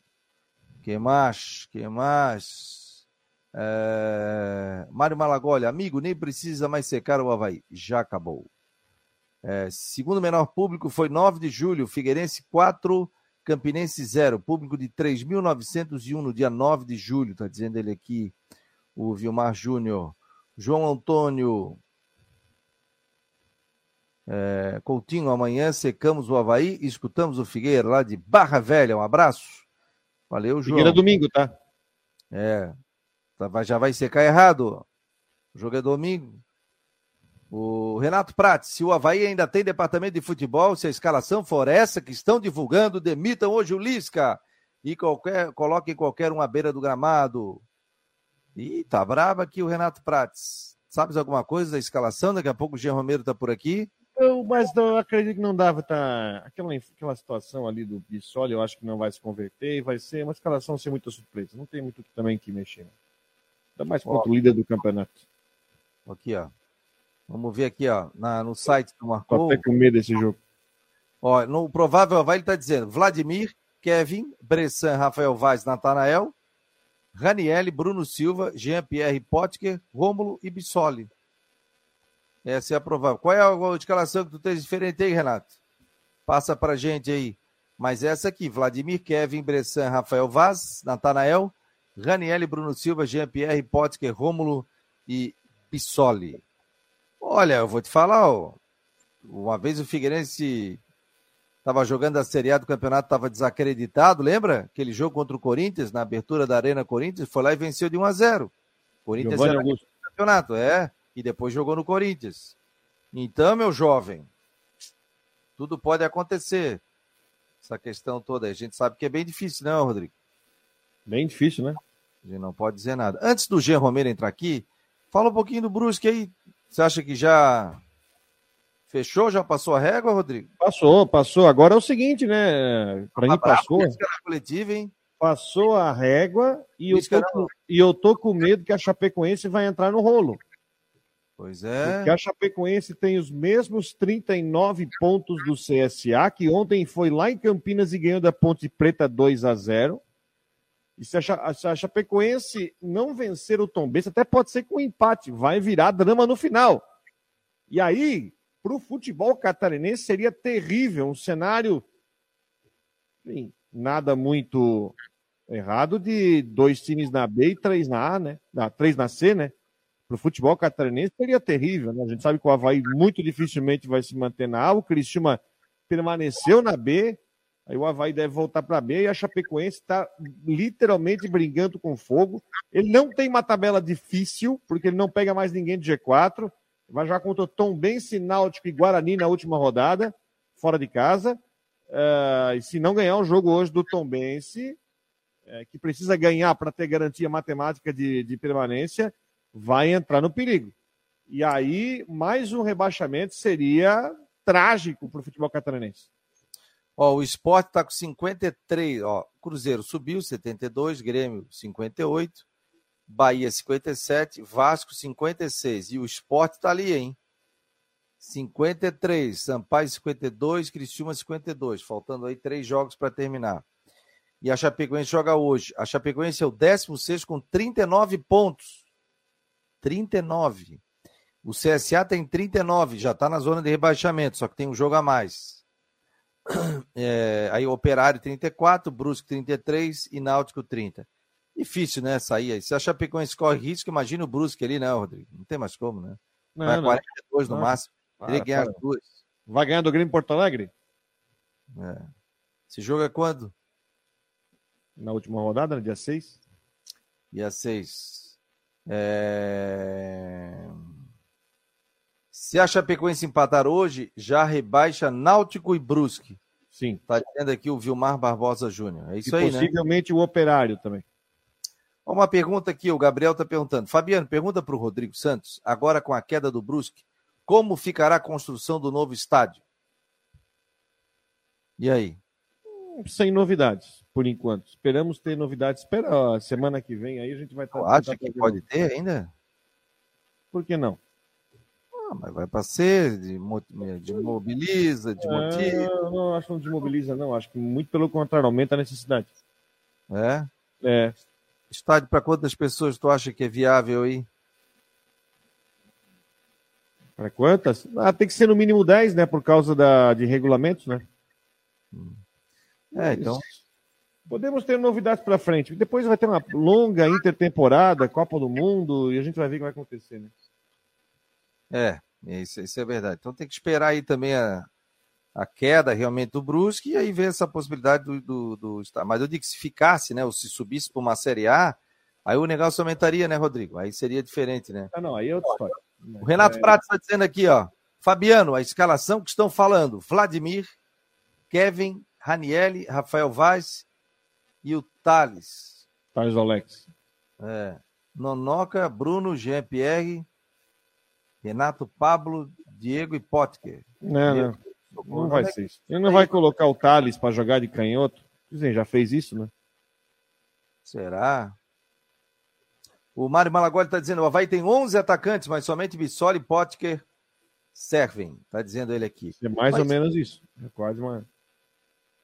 Que mais? Que mais? É... Mário Malagoli, amigo, nem precisa mais secar o Havaí. Já acabou. É, segundo menor público foi 9 de julho, Figueirense 4, Campinense 0. Público de 3.901 no dia 9 de julho, tá dizendo ele aqui, o Vilmar Júnior. João Antônio é, Coutinho, amanhã secamos o Havaí e escutamos o Figueira lá de Barra Velha. Um abraço. Valeu, João. Figueira domingo, tá? É. Tá, já vai secar errado. O jogo é domingo. O Renato Prates, se o Havaí ainda tem departamento de futebol, se a escalação for essa que estão divulgando, demitam hoje o Lisca e qualquer, coloquem qualquer um à beira do gramado. Ih, tá brabo aqui o Renato Prates. Sabes alguma coisa da escalação? Daqui a pouco o Jean Romero tá por aqui. Eu, mas eu acredito que não dava tá aquela, aquela situação ali do Bissoli, eu acho que não vai se converter e vai ser uma escalação sem muita surpresa. Não tem muito também que mexer. Ainda mais contra o líder do campeonato. Aqui, ó. Vamos ver aqui, ó, na, no site do Marcou. Tô até com medo desse jogo. Ó, no provável vai ele tá dizendo Vladimir, Kevin, Bressan, Rafael Vaz, Natanael, Ranielli, Bruno Silva, Jean-Pierre Potker, Rômulo e Bissoli. Essa é a provável. Qual é a escalação que tu tens diferente aí, Renato? Passa pra gente aí. Mas essa aqui, Vladimir, Kevin, Bressan, Rafael Vaz, Natanael, Ranielli, Bruno Silva, Jean-Pierre Potker, Rômulo e Bissoli. Olha, eu vou te falar, ó, uma vez o Figueirense estava jogando a Série A do campeonato, estava desacreditado, lembra? Aquele jogo contra o Corinthians, na abertura da Arena Corinthians, foi lá e venceu de 1 a 0 Corinthians era no campeonato, é, e depois jogou no Corinthians. Então, meu jovem, tudo pode acontecer. Essa questão toda, a gente sabe que é bem difícil, não, Rodrigo? Bem difícil, né? A gente não pode dizer nada. Antes do Jean Romero entrar aqui, fala um pouquinho do Brusque aí. Você acha que já Fechou? Já passou a régua, Rodrigo? Passou, passou. Agora é o seguinte, né? Para mim passou. Coletiva, hein? Passou a régua e eu, tô com, e eu tô com medo que a Chapecoense vai entrar no rolo. Pois é. Porque a Chapecoense tem os mesmos 39 pontos do CSA, que ontem foi lá em Campinas e ganhou da Ponte Preta 2 a 0 E se a, Chapecoense não vencer o Tom Benz, até pode ser com um empate, vai virar drama no final. E aí, para o futebol catarinense seria terrível, um cenário, enfim, nada muito errado de dois times na B e três na A, né? Na, três na C, né? Para o futebol catarinense seria terrível, né? A gente sabe que o Havaí muito dificilmente vai se manter na A, o Cristiúma permaneceu na B, aí o Havaí deve voltar para B e a Chapecoense está literalmente brigando com fogo. Ele não tem uma tabela difícil, porque ele não pega mais ninguém de G4 vai jogar contra o Tom Bense, Náutico e Guarani na última rodada, fora de casa. Uh, e se não ganhar o jogo hoje do Tom Bense, é, que precisa ganhar para ter garantia matemática de, de permanência, vai entrar no perigo. E aí, mais um rebaixamento seria trágico para o futebol catarinense. Ó, o esporte está com 53, ó, Cruzeiro subiu 72, Grêmio 58, Bahia 57, Vasco 56. E o esporte está ali, hein? 53, Sampaio 52, Criciúma 52. Faltando aí três jogos para terminar. E a Chapecoense joga hoje. A Chapecoense é o 16 com 39 pontos. 39. O CSA tem 39, já está na zona de rebaixamento, só que tem um jogo a mais. É, aí Operário 34, Brusque 33 e Náutico 30. Difícil, né, sair aí. Se a Chapecoense corre risco, imagina o Brusque ali, né, Rodrigo? Não tem mais como, né? Não, Vai não. 42 no Não. máximo. Teria que ganhar para. as duas. Vai ganhar do Grêmio Porto Alegre? É. Esse jogo é quando? Na última rodada, no dia 6? Dia 6. É... Se a Chapecoense empatar hoje, já rebaixa Náutico e Brusque. Sim. Tá dizendo aqui o Vilmar Barbosa Júnior. É isso e aí, né? possivelmente o Operário também. Uma pergunta aqui, o Gabriel está perguntando. Fabiano, pergunta para o Rodrigo Santos, agora com a queda do Brusque, como ficará a construção do novo estádio? E aí? Sem novidades, por enquanto. Esperamos ter novidades. Espera a semana que vem, aí a gente vai estar. Tu acha que pode ter ainda? Por que não? Ah, mas vai para ser, de, mo- de mobiliza, de motiva. Não, não, acho que não desmobiliza, não. Acho que muito pelo contrário, aumenta a necessidade. É? É. Estádio para quantas pessoas tu acha que é viável aí? Para quantas? Ah, tem que ser no mínimo 10, né? Por causa da, de regulamentos, né? É, então. Podemos ter novidades para frente. Depois vai ter uma longa intertemporada, Copa do Mundo, e a gente vai ver o que vai acontecer, né? É, isso, isso é verdade. Então tem que esperar aí também a, a queda realmente do Brusque e aí ver essa possibilidade do, do, do. Mas eu digo que se ficasse, né, ou se subisse para uma Série A, aí o negócio aumentaria, né, Rodrigo? Aí seria diferente, né? Ah, não, aí é outra história. O Renato É, Prato está dizendo aqui, ó. Fabiano, a escalação que estão falando: Vladimir, Kevin, Ranielli, Rafael Vaz e o Thales. Thales Alex. É. Nonoca, Bruno, Jean-Pierre, Renato Pablo, Diego e Potker. Não, não, não vai ser isso. Ele não vai colocar o Thales para jogar de canhoto. Dizem, já fez isso, né? Será? O Mário Malagoli está dizendo: o Havaí tem 11 atacantes, mas somente Bissoli e Potker servem. Está dizendo ele aqui. É mais Mas- ou menos isso. É quase uma.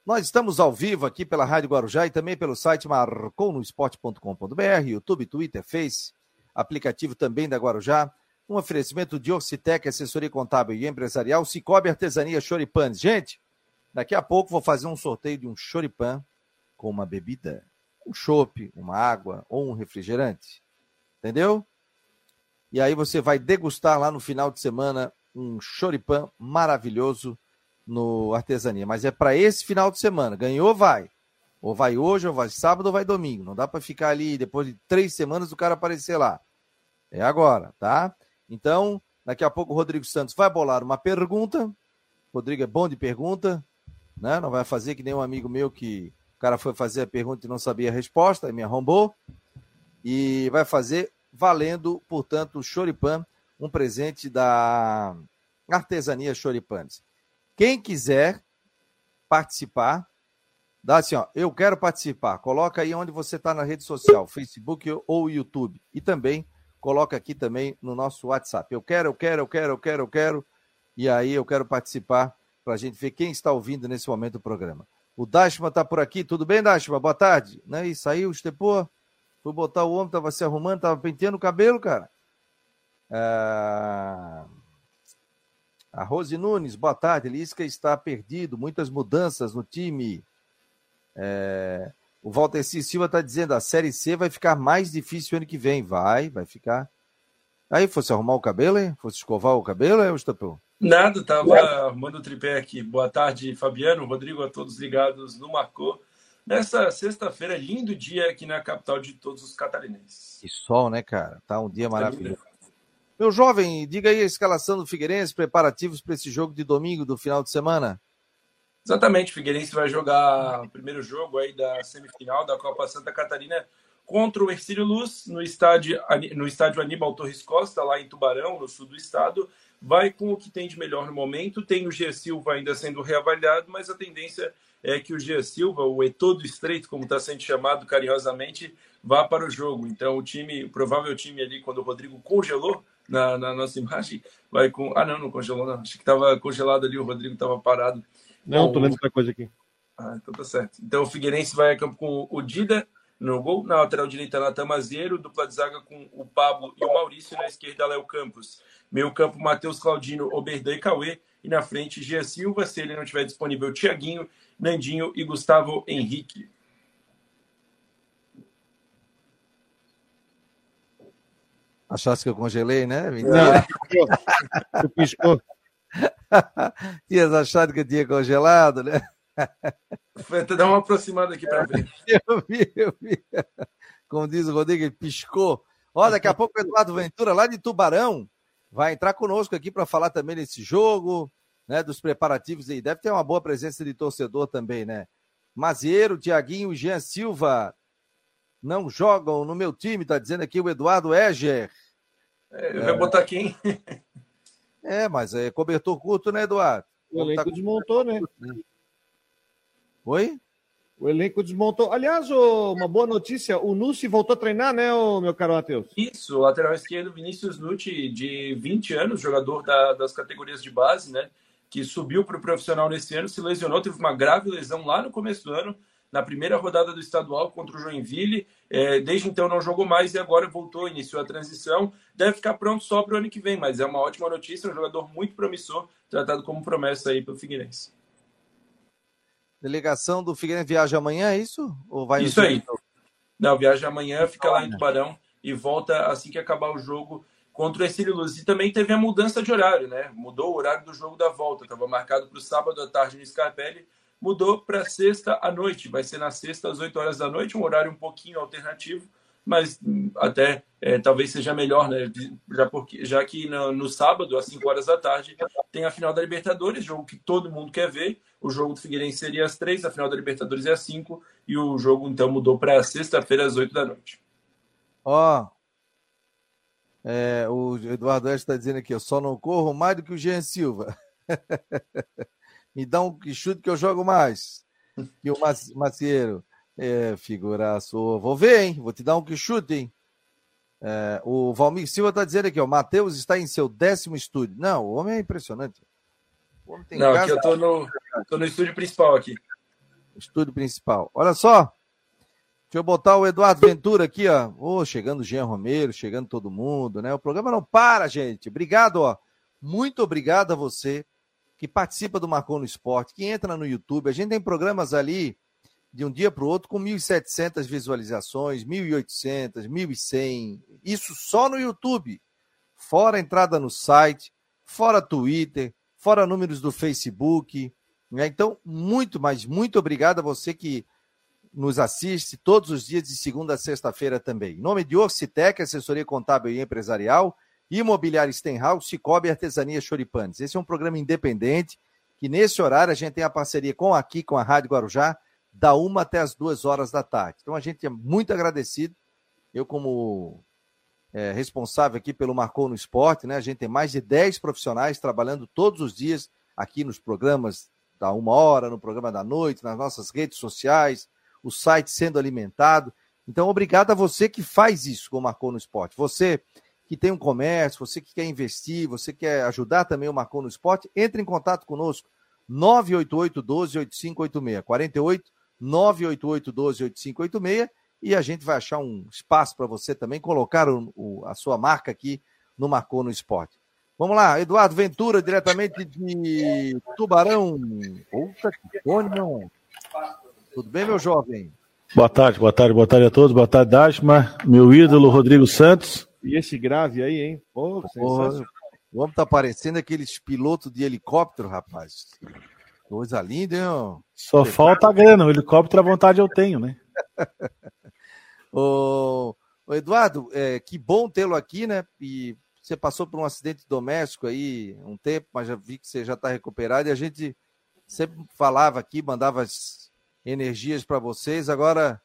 Nós estamos ao vivo aqui pela Rádio Guarujá e também pelo site marconosport.com.br, YouTube, Twitter, Face, aplicativo também da Guarujá. Um oferecimento de Orcitec, assessoria contábil e empresarial, Cicobi Artesania Choripanes. Gente, daqui a pouco vou fazer um sorteio de um choripan com uma bebida, um chopp, uma água ou um refrigerante. Entendeu? E aí você vai degustar lá no final de semana um choripan maravilhoso no Artesania. Mas é para esse final de semana. Ganhou, vai. Ou vai hoje, ou vai sábado, ou vai domingo. Não dá para ficar ali depois de três semanas o cara aparecer lá. É agora, tá? Então, daqui a pouco o Rodrigo Santos vai bolar uma pergunta. Rodrigo é bom de pergunta, né? Não vai fazer que nem um amigo meu que o cara foi fazer a pergunta e não sabia a resposta, aí me arrombou. E vai fazer valendo, portanto, o Choripan, um presente da Artesania Choripanes. Quem quiser participar, dá assim, ó, eu quero participar. Coloca aí onde você está na rede social, Facebook ou YouTube. E também coloca aqui também no nosso WhatsApp. Eu quero, eu quero, eu quero, eu quero, eu quero. E aí eu quero participar para a gente ver quem está ouvindo nesse momento o programa. O Dashma está por aqui. Tudo bem, Dashma? Boa tarde. Né? E saiu, estepou. Foi botar o homem, estava se arrumando, estava penteando o cabelo, cara. Ah... A Rose Nunes, boa tarde. Lisca está perdido, muitas mudanças no time. É, O Walter C. Silva está dizendo a Série C vai ficar mais difícil ano que vem. Vai, vai ficar. Aí, fosse arrumar o cabelo, hein? Fosse escovar o cabelo, hein, Estapeu? Nada, tava arrumando o tripé aqui. Boa tarde, Fabiano, Rodrigo, a todos ligados no Marcou. Nessa sexta-feira, lindo dia aqui na capital de todos os catarinenses. Que sol, né, cara? Tá um dia maravilhoso. Meu jovem, diga aí a escalação do Figueirense, preparativos para esse jogo de domingo do final de semana. Exatamente, Figueirense vai jogar o primeiro jogo aí da semifinal da Copa Santa Catarina contra o Ercílio Luz no estádio, no estádio Aníbal Torres Costa, lá em Tubarão, no sul do estado. Vai com o que tem de melhor no momento. Tem o Gia Silva ainda sendo reavaliado, mas a tendência é que o Gia Silva, o Eto'o do Estreito, como está sendo chamado carinhosamente, vá para o jogo. Então, o time, o provável time ali, quando o Rodrigo congelou na, na nossa imagem, vai com. Ah, não, não congelou, não. Acho que estava congelado ali, o Rodrigo estava parado. Não, tô lendo outra coisa aqui. ah, então tá certo. Então o Figueirense vai a campo com o Dida no gol, na lateral direita Natan Mazeiro, dupla de zaga com o Pablo e o Maurício, na esquerda Léo Campos. Meio campo Matheus Claudino, Oberdan e Cauê, E na frente, Gia Silva, se ele não tiver disponível, Tiaguinho, Nandinho e Gustavo Henrique. Achasse que eu congelei, né? Não, tu piscou. Tinhas achado que eu tinha congelado, né? Foi até dar uma aproximada aqui para ver. Eu vi, eu vi. Como diz o Rodrigo, ele piscou. Ó, daqui a pouco o Eduardo Ventura, lá de Tubarão, vai entrar conosco aqui para falar também desse jogo, né? Dos preparativos aí. Deve ter uma boa presença de torcedor também, né? Mazieiro, Tiaguinho e Jean Silva não jogam no meu time, tá dizendo aqui o Eduardo Eger. É, vai botar quem? É, mas é cobertor curto, né, Eduardo? O elenco tá... desmontou, né? Oi? O elenco desmontou. Aliás, uma boa notícia: o Nucci voltou a treinar, né, meu caro Matheus? Isso, o lateral esquerdo Vinícius Nucci, de 20 anos, jogador da, das categorias de base, né? Que subiu para o profissional nesse ano, se lesionou, teve uma grave lesão lá no começo do ano, na primeira rodada do estadual contra o Joinville. É, desde então não jogou mais e agora voltou, iniciou a transição. Deve ficar pronto só para o ano que vem, mas é uma ótima notícia, um jogador muito promissor, tratado como promessa aí pelo Figueirense. Delegação do Figueirense viaja amanhã, é isso? Ou vai isso aí. Não, viaja amanhã, fica lá em Tubarão e volta assim que acabar o jogo contra o Ercílio Luz. E também teve a mudança de horário, né? Mudou o horário do jogo da volta. Estava marcado para o sábado à tarde no Scarpelli, mudou para sexta à noite. Vai ser na sexta às 8 horas da noite, um horário um pouquinho alternativo, mas hum, até é, talvez seja melhor, né? Já, porque, já que no, no, sábado, às 5 horas da tarde, tem a final da Libertadores, jogo que todo mundo quer ver. O jogo do Figueirense seria às 3, a final da Libertadores é às 5, e o jogo então mudou para sexta-feira às 8 da noite. Ó, oh, é, o Eduardo Oeste está dizendo aqui, eu só não corro mais do que o Jean Silva. Me dá um chute que eu jogo mais. E o Macieiro. É, figuraço. Vou ver, hein? Vou te dar um que chute, hein? É, o Valmir Silva está dizendo aqui, ó. Matheus está em seu décimo estúdio. Não, o homem é impressionante. Homem Não, casa... aqui eu tô no, tô no estúdio principal aqui. Estúdio principal. Olha só. Deixa eu botar o Eduardo Ventura aqui, ó. Oh, chegando o Jean Romero, chegando todo mundo, né? O programa não para, gente. Obrigado, ó. Muito obrigado a você que participa do Marcou no Esporte, que entra no YouTube. A gente tem programas ali de um dia para o outro com 1.700 visualizações, 1.800, 1.100. Isso só no YouTube. Fora entrada no site, fora Twitter, fora números do Facebook. Né? Então, muito, mas muito obrigado a você que nos assiste todos os dias de segunda a sexta-feira também. Em nome de Orcitec, assessoria contábil e empresarial, Imobiliária Stenhouse, Cicobi Artesania Choripanes. Esse é um programa independente que nesse horário a gente tem a parceria com aqui, com a Rádio Guarujá, da uma até as duas horas da tarde. Então a gente é muito agradecido. Eu, como é, responsável aqui pelo Marcou no Esporte, né? A gente tem mais de 10 profissionais trabalhando todos os dias aqui nos programas da uma hora, no programa da noite, nas nossas redes sociais, o site sendo alimentado. Então, obrigado a você que faz isso com o Marcou no Esporte. Você que tem um comércio, você que quer investir, você quer ajudar também o Marcou no Esporte, entre em contato conosco. 988 12 8586 48 988 12 8586 e a gente vai achar um espaço para você também colocar o, o, a sua marca aqui no Marcou no Esporte. Vamos lá, Eduardo Ventura, diretamente de Tubarão. Puta que meu. Tudo bem, meu jovem? Boa tarde, boa tarde, boa tarde a todos. Boa tarde, Dashma. Meu ídolo, Rodrigo Santos. E esse grave aí, hein? Pô, sensacional. O homem tá parecendo aqueles pilotos de helicóptero, rapaz. Coisa linda, hein? Só Você falta a grana. O helicóptero à vontade eu tenho, né? ô, ô, Eduardo, é, que bom tê-lo aqui, né? E você passou por um acidente doméstico aí um tempo, mas já vi que você já está recuperado e a gente sempre falava aqui, mandava as energias para vocês. Agora,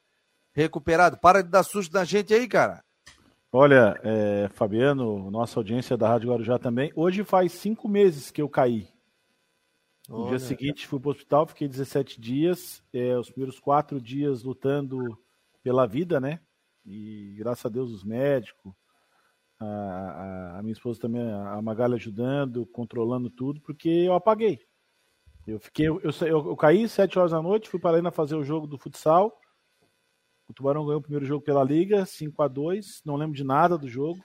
recuperado. Para de dar susto na gente aí, cara. Olha, é, Fabiano, nossa audiência da Rádio Guarujá também. Hoje faz cinco meses que eu caí. No Olha. dia seguinte fui para o hospital, fiquei 17 dias. É, os primeiros quatro dias lutando pela vida, né? E graças a Deus os médicos, a, a, a minha esposa também, a Magalha ajudando, controlando tudo, porque eu apaguei. Eu fiquei, eu, eu, eu, eu caí sete horas da noite, fui para a Arena fazer o jogo do futsal. O Tubarão ganhou o primeiro jogo pela Liga, 5 a 2 Não lembro de nada do jogo.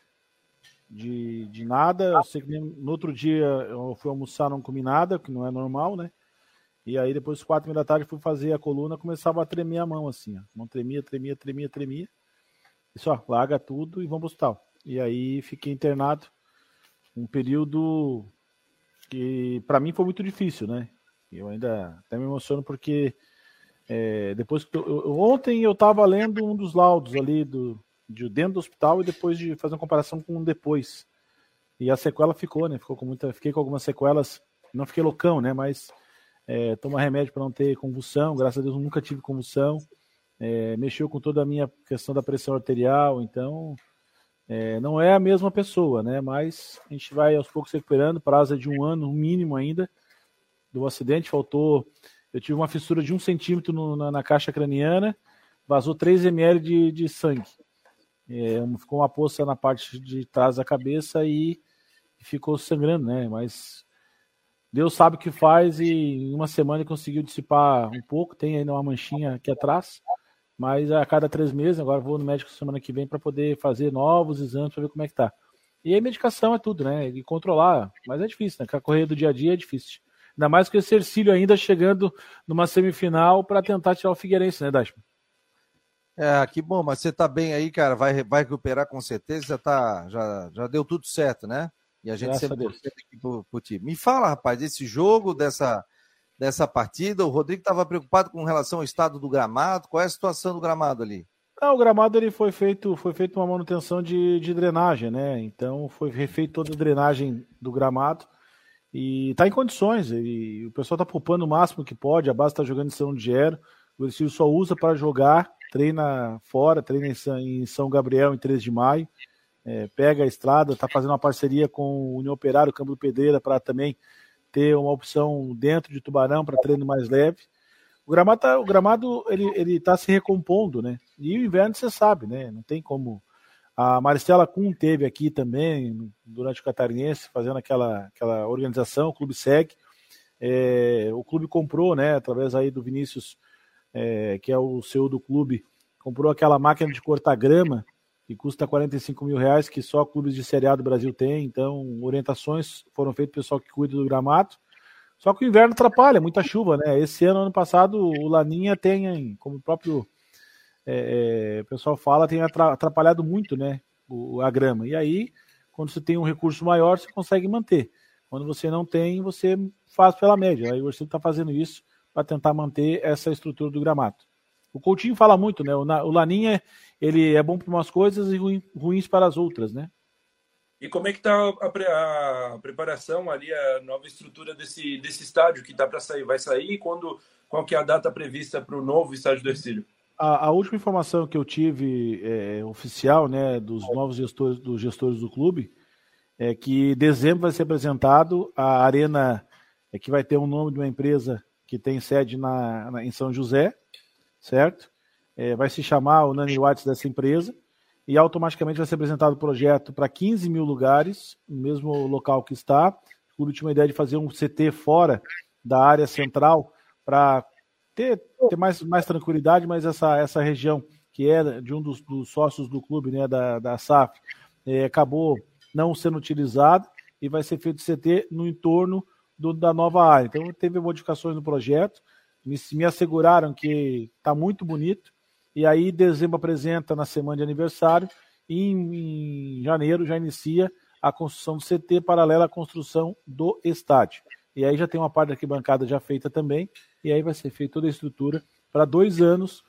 de, de nada. Eu sei que no outro dia eu fui almoçar, não comi nada, que não é normal, né? E aí depois, quatro da tarde, fui fazer a coluna, começava a tremer a mão, assim, ó. Não tremia, tremia, tremia, tremia. E só, larga tudo e vamos pro hospital. E aí fiquei internado um período que para mim foi muito difícil, né? Eu ainda até me emociono porque é, depois eu, ontem eu estava lendo um dos laudos ali do de dentro do hospital e depois de fazer uma comparação com um depois. E a sequela ficou, né? Ficou com muita, fiquei com algumas sequelas. Não fiquei loucão, né? Mas é, toma remédio para não ter convulsão. Graças a Deus nunca tive convulsão. É, mexeu com toda a minha questão da pressão arterial. Então é, não é a mesma pessoa, né? Mas a gente vai aos poucos recuperando. Prazo é de um ano, no mínimo ainda, do acidente. Faltou. Eu tive uma fissura de um centímetro no, na, na, caixa craniana, vazou 3 ml de, de sangue. É, ficou uma poça na parte de trás da cabeça e ficou sangrando, né? Mas Deus sabe o que faz e em uma semana conseguiu dissipar um pouco. Tem ainda uma manchinha aqui atrás, mas a cada três meses, agora vou no médico semana que vem para poder fazer novos exames para ver como é que tá. E aí medicação é tudo, né? E controlar, mas é difícil, né? a correr do dia a dia é difícil. Ainda mais com esse Ercílio ainda chegando numa semifinal para tentar tirar o Figueirense, né, Dashman? É, que bom, mas você tá bem aí, cara, vai, vai recuperar com certeza, já, tá, já, já deu tudo certo, né? E a gente Graças sempre torce aqui pro, pro time. Me fala, rapaz, desse jogo, dessa, dessa partida, o Rodrigo estava preocupado com relação ao estado do gramado, qual é a situação do gramado ali? Ah, o gramado ele foi feito, foi feito uma manutenção de, de drenagem, né? Então foi refeito toda a drenagem do gramado e está em condições. E o pessoal está poupando o máximo que pode, a base está jogando em São Diego, o Ercílio só usa para jogar treina fora, treina em São Gabriel em 3 de maio, é, pega a estrada, está fazendo uma parceria com o União Operário, Campo do Pedreira, para também ter uma opção dentro de Tubarão para treino mais leve. O gramado, tá, o gramado ele, ele tá se recompondo, né? E o inverno você sabe, né? Não tem como. A Maristela Kuhn teve aqui também durante o Catarinense, fazendo aquela, aquela organização, o clube segue. É, o clube comprou, né, através aí do Vinícius é, que é o CEO do clube, comprou aquela máquina de cortar grama que custa 45 mil reais, que só clubes de Série A do Brasil têm. Então, orientações foram feitas pelo pessoal que cuida do gramado. Só que o inverno atrapalha, muita chuva, né? Esse ano, ano passado, o Laninha tem, como o próprio é, é, pessoal fala, tem atrapalhado muito, né? O, a grama. E aí, quando você tem um recurso maior, você consegue manter. Quando você não tem, você faz pela média. Aí o está fazendo isso para tentar manter essa estrutura do gramado. O Coutinho fala muito, né? O, Laninha ele é bom para umas coisas e ruim, ruins para as outras, né? E como é que está a, a, preparação ali, a nova estrutura desse, desse estádio que está para sair? Vai sair? Quando, qual que é a data prevista para o novo estádio do Ercílio? A, a, última informação que eu tive é, oficial, né, dos novos gestores, dos gestores do clube, é que em dezembro vai ser apresentado a arena é, que vai ter o um nome de uma empresa que tem sede na, na em São José, certo? É, vai se chamar o Nani Watts dessa empresa e automaticamente vai ser apresentado o projeto para 15 mil lugares, no mesmo local que está. Por última ideia de fazer um CT fora da área central para ter, ter mais, mais tranquilidade, mas essa, essa região que é de um dos, dos sócios do clube, né, da, da SAF, é, acabou não sendo utilizada e vai ser feito CT no entorno do, da nova área. Então, teve modificações no projeto, me, me asseguraram que está muito bonito, e aí dezembro apresenta na semana de aniversário, e em, em janeiro já inicia a construção do CT paralela à construção do estádio. E aí já tem uma parte da arquibancada já feita também, e aí vai ser feita toda a estrutura para dois anos,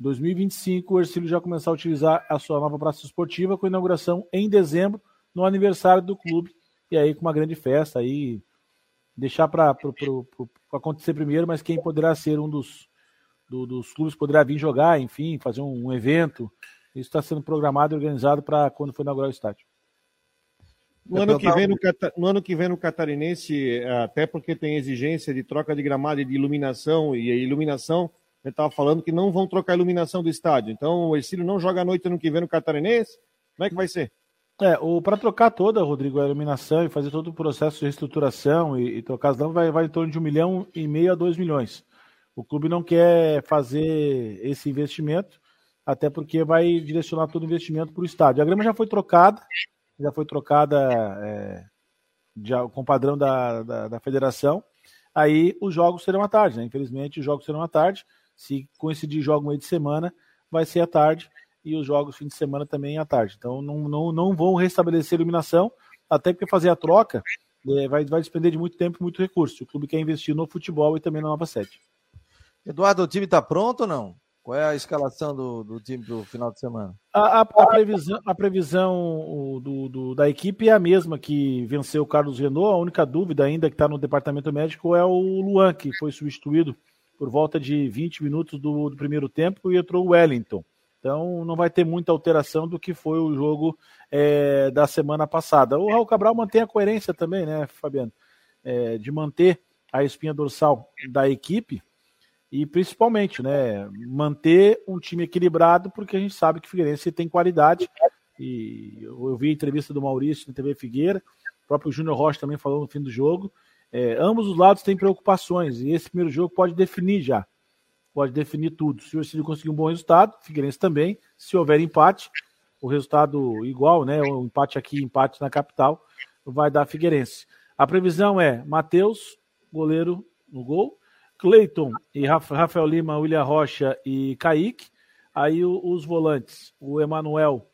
2025, o Ercílio já começar a utilizar a sua nova praça esportiva com inauguração em dezembro, no aniversário do clube, e aí com uma grande festa aí, deixar para acontecer primeiro, mas quem poderá ser um dos, do, dos clubes poderá vir jogar, enfim, fazer um, um evento. Isso está sendo programado e organizado para quando for inaugurar o estádio. No ano, que vem no, no ano que vem no Catarinense, até porque tem exigência de troca de gramado e de iluminação, e a iluminação, eu estava falando que não vão trocar a iluminação do estádio. Então o Ercílio não joga à noite ano que vem no Catarinense. Como é que vai ser? É, para trocar toda, Rodrigo, a iluminação e fazer todo o processo de reestruturação e, e trocar as lâmpadas vai, vai em torno de um milhão e meio a dois milhões. O clube não quer fazer esse investimento, até porque vai direcionar todo o investimento para o estádio. A grama já foi trocada, já foi trocada é, de, com o padrão da, da, da, federação. Aí os jogos serão à tarde, né? Infelizmente, os jogos serão à tarde. Se coincidir jogo meio de semana, vai ser à tarde. E os jogos fim de semana também à tarde. Então não, não, não vão restabelecer a iluminação, até porque fazer a troca é, vai, vai despender de muito tempo e muito recurso. O clube quer investir no futebol e também na nova sede. Eduardo, o time está pronto ou não? Qual é a escalação do, do time do final de semana? A, a, a previsão, a previsão do, do, da equipe é a mesma que venceu o Carlos Renault. A única dúvida ainda que está no departamento médico é o Luan, que foi substituído por volta de 20 minutos do, do, primeiro tempo e entrou o Wellington. Então não vai ter muita alteração do que foi o jogo é, da semana passada. O Raul Cabral mantém a coerência também, né, Fabiano? É, de manter a espinha dorsal da equipe e principalmente, né, manter um time equilibrado, porque a gente sabe que o Figueirense tem qualidade. E eu vi a entrevista do Maurício na TV Figueira, o próprio Júnior Rocha também falou no fim do jogo. É, ambos os lados têm preocupações e esse primeiro jogo pode definir já. Pode definir tudo. Se o Ercílio conseguir um bom resultado, o Figueirense também. Se houver empate, o resultado igual, né? O empate aqui, empate na capital, vai dar Figueirense. A previsão é Matheus, goleiro no gol, Cleiton e Rafael Lima, William Rocha e Kaique. Aí os volantes, o Emanuel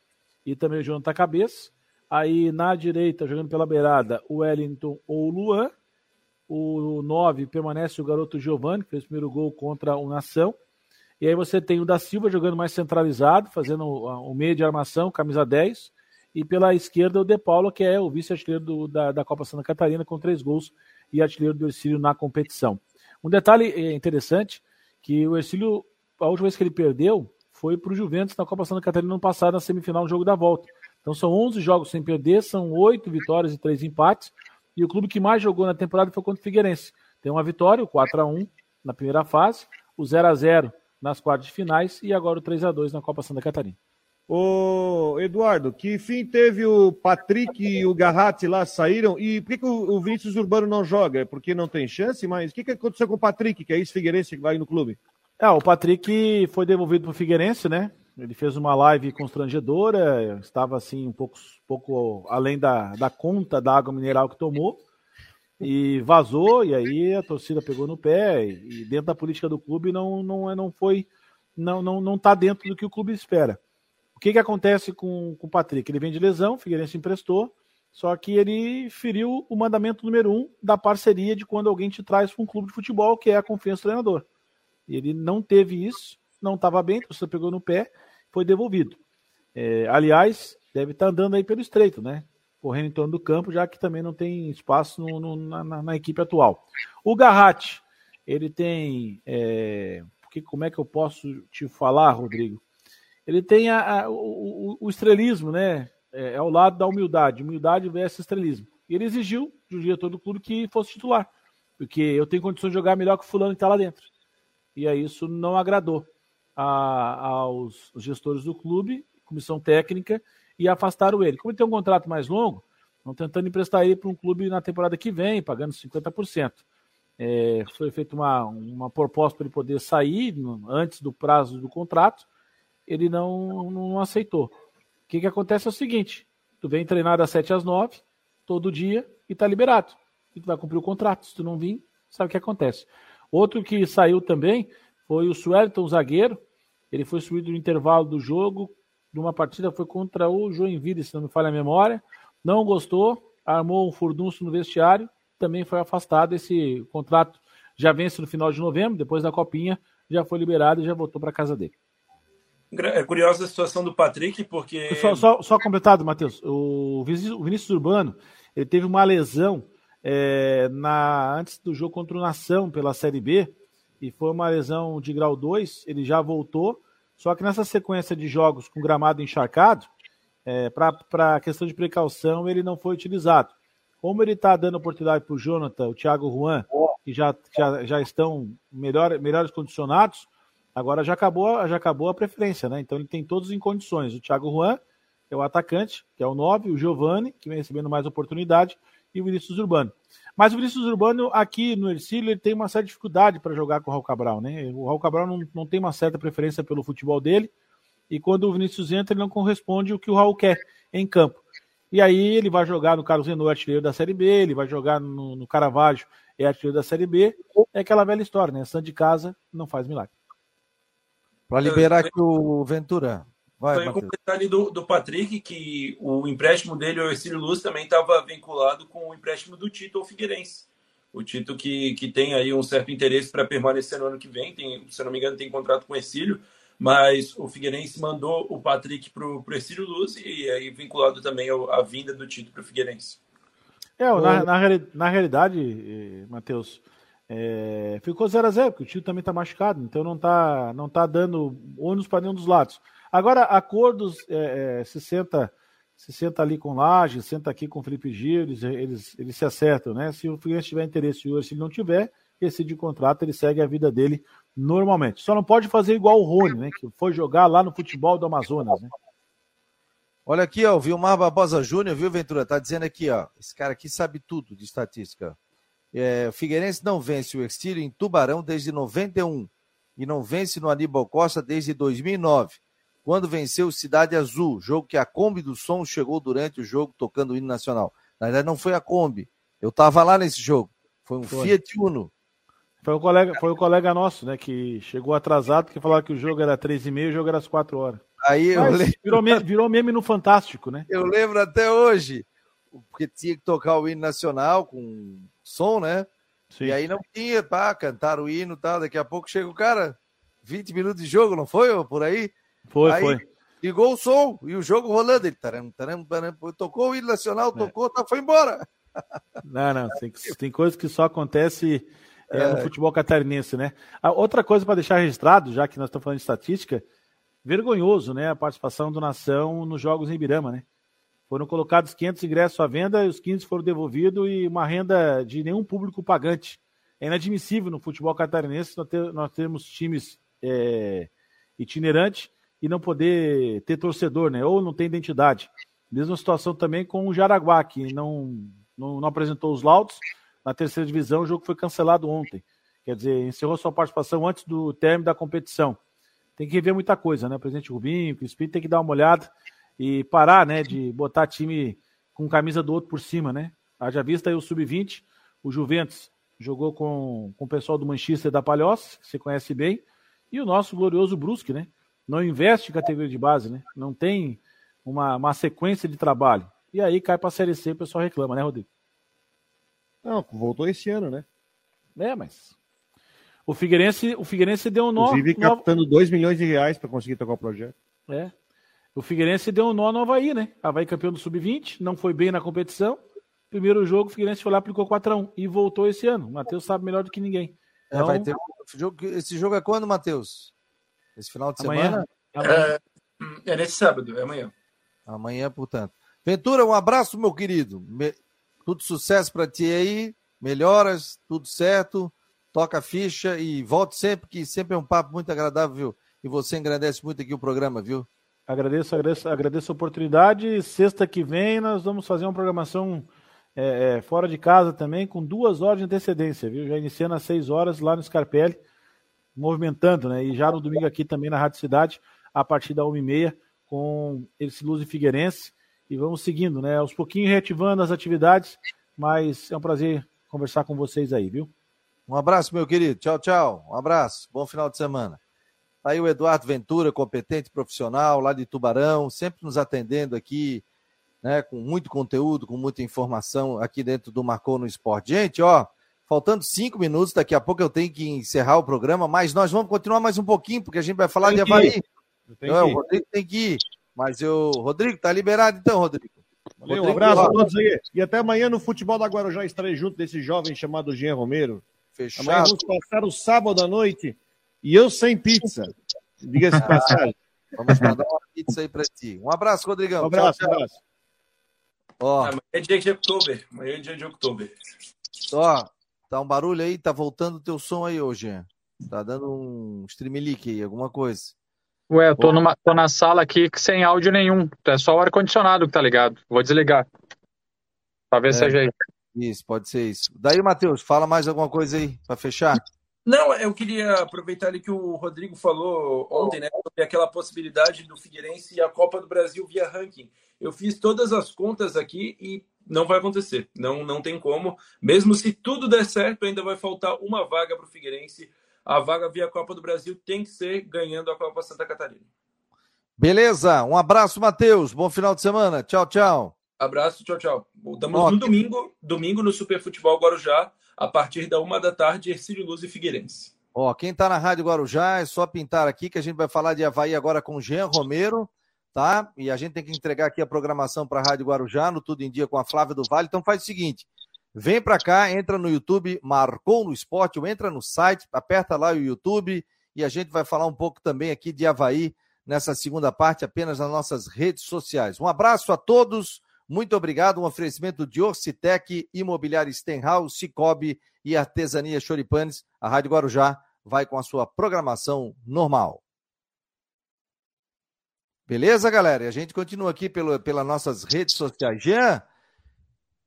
e também o Jonathan Cabeça. Aí na direita, jogando pela beirada, o Wellington ou o Luan. O 9 permanece o garoto Giovanni, que fez o primeiro gol contra o Nação. E aí você tem o da Silva jogando mais centralizado, fazendo o meio de armação, camisa 10. E pela esquerda o De Paulo, que é o vice-artilheiro da, da Copa Santa Catarina, com três gols e artilheiro do Ercílio na competição. Um detalhe é, interessante, que o Ercílio, a última vez que ele perdeu, foi para o Juventus na Copa Santa Catarina no passado, na semifinal do jogo da volta. Então são 11 jogos sem perder, são 8 vitórias e 3 empates. E o clube que mais jogou na temporada foi contra o Figueirense. Tem uma vitória, o 4 a 1 na primeira fase, o 0 a 0 nas quartas de finais e agora o 3 a 2 na Copa Santa Catarina. Ô, Eduardo, que fim teve o Patrick e o Garratti lá saíram? E por que, que o Vinícius Urbano não joga? É porque não tem chance? Mas o que, que aconteceu com o Patrick, que é esse Figueirense que vai no clube? É, o Patrick foi devolvido para o Figueirense, né? Ele fez uma live constrangedora, estava assim um pouco, pouco além da, da conta da água mineral que tomou e vazou, e aí a torcida pegou no pé, e dentro da política do clube não, não, não foi, não, não, não tá dentro do que o clube espera. O que, que acontece com, com o Patrick? Ele vem de lesão, o Figueirense emprestou, só que ele feriu o mandamento número um da parceria de quando alguém te traz para um clube de futebol, que é a confiança do treinador. Ele não teve isso, não estava bem, você pegou no pé, foi devolvido. É, aliás, deve estar tá andando aí pelo estreito, né? Correndo em torno do campo, já que também não tem espaço no, no, na, na, equipe atual. O Garratti, ele tem. É, porque, como é que eu posso te falar, Rodrigo? Ele tem a, a, o, o, estrelismo, né? É, é, ao lado da humildade, humildade versus estrelismo. E ele exigiu do diretor do clube que fosse titular, porque eu tenho condições de jogar melhor que o fulano que está lá dentro. E aí isso não agradou a, aos gestores do clube, comissão técnica, e afastaram ele. Como ele tem um contrato mais longo, estão tentando emprestar ele para um clube na temporada que vem, pagando 50%. É, foi feita uma, uma proposta para ele poder sair antes do prazo do contrato, ele não, não aceitou. O que, que acontece é o seguinte: tu vem treinar das 7 às 9, todo dia, e tá liberado. E tu vai cumprir o contrato. Se tu não vir, sabe o que acontece. Outro que saiu também foi o Suelton, zagueiro. Ele foi subido no intervalo do jogo, de uma partida, foi contra o Joinville, se não me falha a memória. Não gostou, armou um furdunço no vestiário, também foi afastado. Esse contrato já vence no final de novembro, depois da copinha, já foi liberado e já voltou para casa dele. É curiosa a situação do Patrick, porque. Só, só, só completado, Matheus. O Vinícius Urbano ele teve uma lesão é, na, antes do jogo contra o Nação pela Série B, e foi uma lesão de grau 2. Ele já voltou, só que nessa sequência de jogos com gramado encharcado, é, para a questão de precaução, ele não foi utilizado. Como ele está dando oportunidade para o Jonathan, o Thiago Juan, que já, já, já estão melhor, melhores condicionados Agora já acabou, já acabou a preferência, né? Então ele tem todos em condições. O Thiago Juan, que é o atacante, que é o 9, o Giovani, que vem recebendo mais oportunidade, e o Vinícius Urbano. Mas o Vinícius Urbano, aqui no Ercílio, ele tem uma certa dificuldade para jogar com o Raul Cabral, né? O Raul Cabral não, não tem uma certa preferência pelo futebol dele, e quando o Vinícius entra, ele não corresponde o que o Raul quer em campo. E aí ele vai jogar no Carlos Renault, artilheiro da Série B, ele vai jogar no, no Caravaggio, é artilheiro da Série B. É aquela velha história, né? Santo de casa não faz milagre. Para liberar aqui o Ventura. Vai, um detalhe do, do Patrick, que o empréstimo dele, o Ercílio Luz, também estava vinculado com o empréstimo do Tito ao Figueirense. O Tito que, que tem aí um certo interesse para permanecer no ano que vem, tem, se eu não me engano, tem contrato com o Ercílio, mas o Figueirense mandou o Patrick para o Ercílio Luz e aí vinculado também a vinda do Tito para o Figueirense. É, na, na, na realidade, eh, Matheus, é, ficou 0 a 0 porque o Tito também está machucado, então não está não tá dando ônus para nenhum dos lados. Agora, acordos é, é, se senta se senta ali com Laje, senta aqui com o Felipe Gil, eles, eles, eles se acertam, né? Se o Figueirense tiver interesse e se ele não tiver, de contrato, ele segue a vida dele normalmente. Só não pode fazer igual o Rony, né? Que foi jogar lá no futebol do Amazonas, né? Olha aqui, ó, o Vilmar Barbosa Júnior, viu, Ventura? Tá dizendo aqui, ó. Esse cara aqui sabe tudo de estatística. É, o Figueirense não vence o Exílio em Tubarão desde 91 e não vence no Aníbal Costa desde 2009 quando venceu Cidade Azul, jogo que a Kombi do Som chegou durante o jogo tocando o hino nacional. Na verdade, não foi a Kombi. Eu estava lá nesse jogo. Foi um foi. Fiat Uno. Foi o, colega, foi o colega nosso, né, que chegou atrasado, que falava que o jogo era três e meia, o jogo era às quatro horas. Aí eu lembro... virou, meme, virou meme no Fantástico, né? Eu lembro até hoje, porque tinha que tocar o hino nacional com som, né? Sim. E aí não tinha, pá, cantar o hino e tal. Daqui a pouco chega o cara, 20 minutos de jogo, não foi? Por aí? Foi, Aí, foi. Ligou o som e o jogo rolando. Ele taram, taram, taram, tocou o hino nacional, é. tocou, é. tá, foi embora. Não, não, tem, tem coisas que só acontece é, é. no futebol catarinense, né? A outra coisa para deixar registrado, já que nós estamos falando de estatística, vergonhoso, né? A participação do Nação nos Jogos em Ibirama, né? Foram colocados 500 ingressos à venda e os 15 foram devolvidos e uma renda de nenhum público pagante. É inadmissível no futebol catarinense nós, ter, nós temos times é, itinerantes e não poder ter torcedor, né? Ou não tem identidade. Mesma situação também com o Jaraguá, que não, não, não apresentou os laudos. Na terceira divisão, o jogo foi cancelado ontem. Quer dizer, encerrou sua participação antes do término da competição. Tem que rever muita coisa, né? O presidente Rubinho, o Espírito tem que dar uma olhada e parar, né, de botar time com camisa do outro por cima, né? Haja vista aí o Sub-20, o Juventus jogou com, com o pessoal do Manchester da Palhoça, que você conhece bem, e o nosso glorioso Brusque, né? não investe em categoria de base, né? Não tem uma, uma sequência de trabalho. E aí cai para a Série C e o pessoal reclama, né, Rodrigo? Não, voltou esse ano, né? É, mas. O Figueirense, o Figueirense deu um nó. Inclusive captando 2 milhões de reais para conseguir tocar o projeto. É. O Figueirense deu um nó no Havaí, né? Havaí campeão do Sub-20, não foi bem na competição. Primeiro jogo, o Figueirense foi lá, aplicou 4x1 e voltou esse ano. O Matheus sabe melhor do que ninguém. Então... É, vai ter um jogo. Esse jogo é quando, Matheus? Esse final de amanhã? semana? É, é nesse sábado, é amanhã. Amanhã, portanto. Ventura, um abraço, meu querido. Me... Tudo sucesso para ti aí. Melhoras, tudo certo. Toca a ficha e volte sempre, que sempre é um papo muito agradável, viu? E você engrandece muito aqui o programa, viu? Agradeço, agradeço, agradeço a oportunidade. Sexta que vem nós vamos fazer uma programação é, é, fora de casa também, com duas horas de antecedência, viu? Já iniciando às seis horas lá no Scarpelli movimentando, né? E já no domingo aqui também na Rádio Cidade, a partir da 1h30, com esse Luz e Figueirense. E vamos seguindo, né? Aos pouquinhos reativando as atividades, mas é um prazer conversar com vocês aí, viu? Um abraço, meu querido. Tchau, tchau. Um abraço. Bom final de semana. Aí o Eduardo Ventura, competente profissional lá de Tubarão, sempre nos atendendo aqui, né, com muito conteúdo, com muita informação aqui dentro do Marcou no Esporte. Gente, ó, Faltando cinco minutos, daqui a pouco eu tenho que encerrar o programa, mas nós vamos continuar mais um pouquinho, porque a gente vai falar de Havaí. Não, o Rodrigo tem que ir. Mas eu. Rodrigo, tá liberado então, Rodrigo. Valeu, um abraço a todos aí. E até amanhã no Futebol da Guarujá estarei junto desse jovem chamado Jean Romero. Fechado. Amanhã vamos passar o sábado à noite e eu sem pizza. Diga-se passagem. Vamos mandar uma pizza aí pra ti. Um abraço, Rodrigão. Um abraço, tchau, tchau. um abraço. Ó. Amanhã é dia de outubro. Amanhã é dia de outubro. Ó, Tá um barulho aí? Tá voltando o teu som aí hoje. Tá dando um streamlink aí, alguma coisa. Ué, eu tô, numa, tô na sala aqui sem áudio nenhum. É só o ar-condicionado que tá ligado. Vou desligar. Talvez é, seja aí. Isso, pode ser isso. Daí, Matheus, fala mais alguma coisa aí para fechar. Não, eu queria aproveitar ali que o Rodrigo falou ontem, né, sobre aquela possibilidade do Figueirense e a Copa do Brasil via ranking. Eu fiz todas as contas aqui e não vai acontecer. Não, não tem como. Mesmo se tudo der certo, ainda vai faltar uma vaga para o Figueirense. A vaga via Copa do Brasil tem que ser ganhando a Copa Santa Catarina. Beleza. Um abraço, Matheus. Bom final de semana. Tchau, tchau. Abraço, tchau, tchau. Estamos no domingo, domingo no Super Futebol Guarujá a partir da uma da tarde, Ercílio Luz e Figueirense. Ó, quem está na Rádio Guarujá é só pintar aqui que a gente vai falar de Havaí agora com Jean Romero, tá? E a gente tem que entregar aqui a programação para a Rádio Guarujá no Tudo em Dia com a Flávia do Vale. Então faz o seguinte, vem para cá, entra no YouTube, marcou no esporte, ou entra no site, aperta lá o YouTube e a gente vai falar um pouco também aqui de Havaí nessa segunda parte, apenas nas nossas redes sociais. Um abraço a todos. Muito obrigado. Um oferecimento de Orcitec, Imobiliário Stenhouse, Cicobi e Artesania Choripanes. A Rádio Guarujá vai com a sua programação normal. Beleza, galera? E a gente continua aqui pelo, pelas nossas redes sociais. Jean,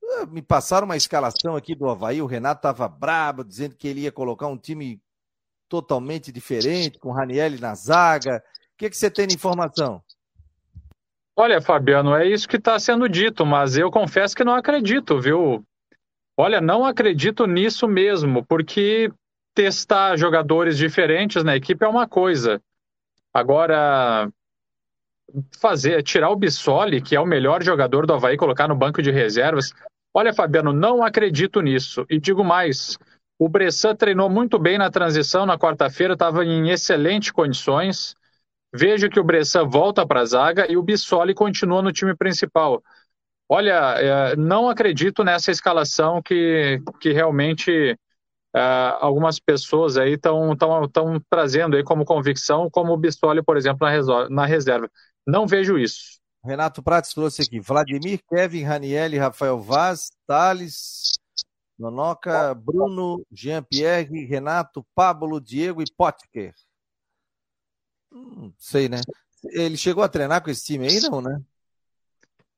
ah, me passaram uma escalação aqui do Havaí. O Renato estava brabo, dizendo que ele ia colocar um time totalmente diferente, com o Ranielli na zaga. O que, que você tem de informação? Olha, Fabiano, é isso que está sendo dito, mas eu confesso que não acredito, viu? Olha, não acredito nisso mesmo, porque testar jogadores diferentes na equipe é uma coisa. Agora, fazer, tirar o Bissoli, que é o melhor jogador do Havaí, colocar no banco de reservas. Olha, Fabiano, não acredito nisso. E digo mais: o Bressan treinou muito bem na transição na quarta-feira, estava em excelentes condições. Vejo que o Bressan volta para a zaga e o Bissoli continua no time principal. Olha, é, não acredito nessa escalação que, que realmente é, algumas pessoas aí estão trazendo aí como convicção, como o Bissoli, por exemplo, na, na reserva. Não vejo isso. Renato Prates trouxe aqui: Vladimir, Kevin, Raniel, Rafael Vaz, Thales, Nonoca, Bruno, Jean-Pierre, Renato, Pablo, Diego e Potker. Hum, sei, né? Ele chegou a treinar com esse time aí, não, né?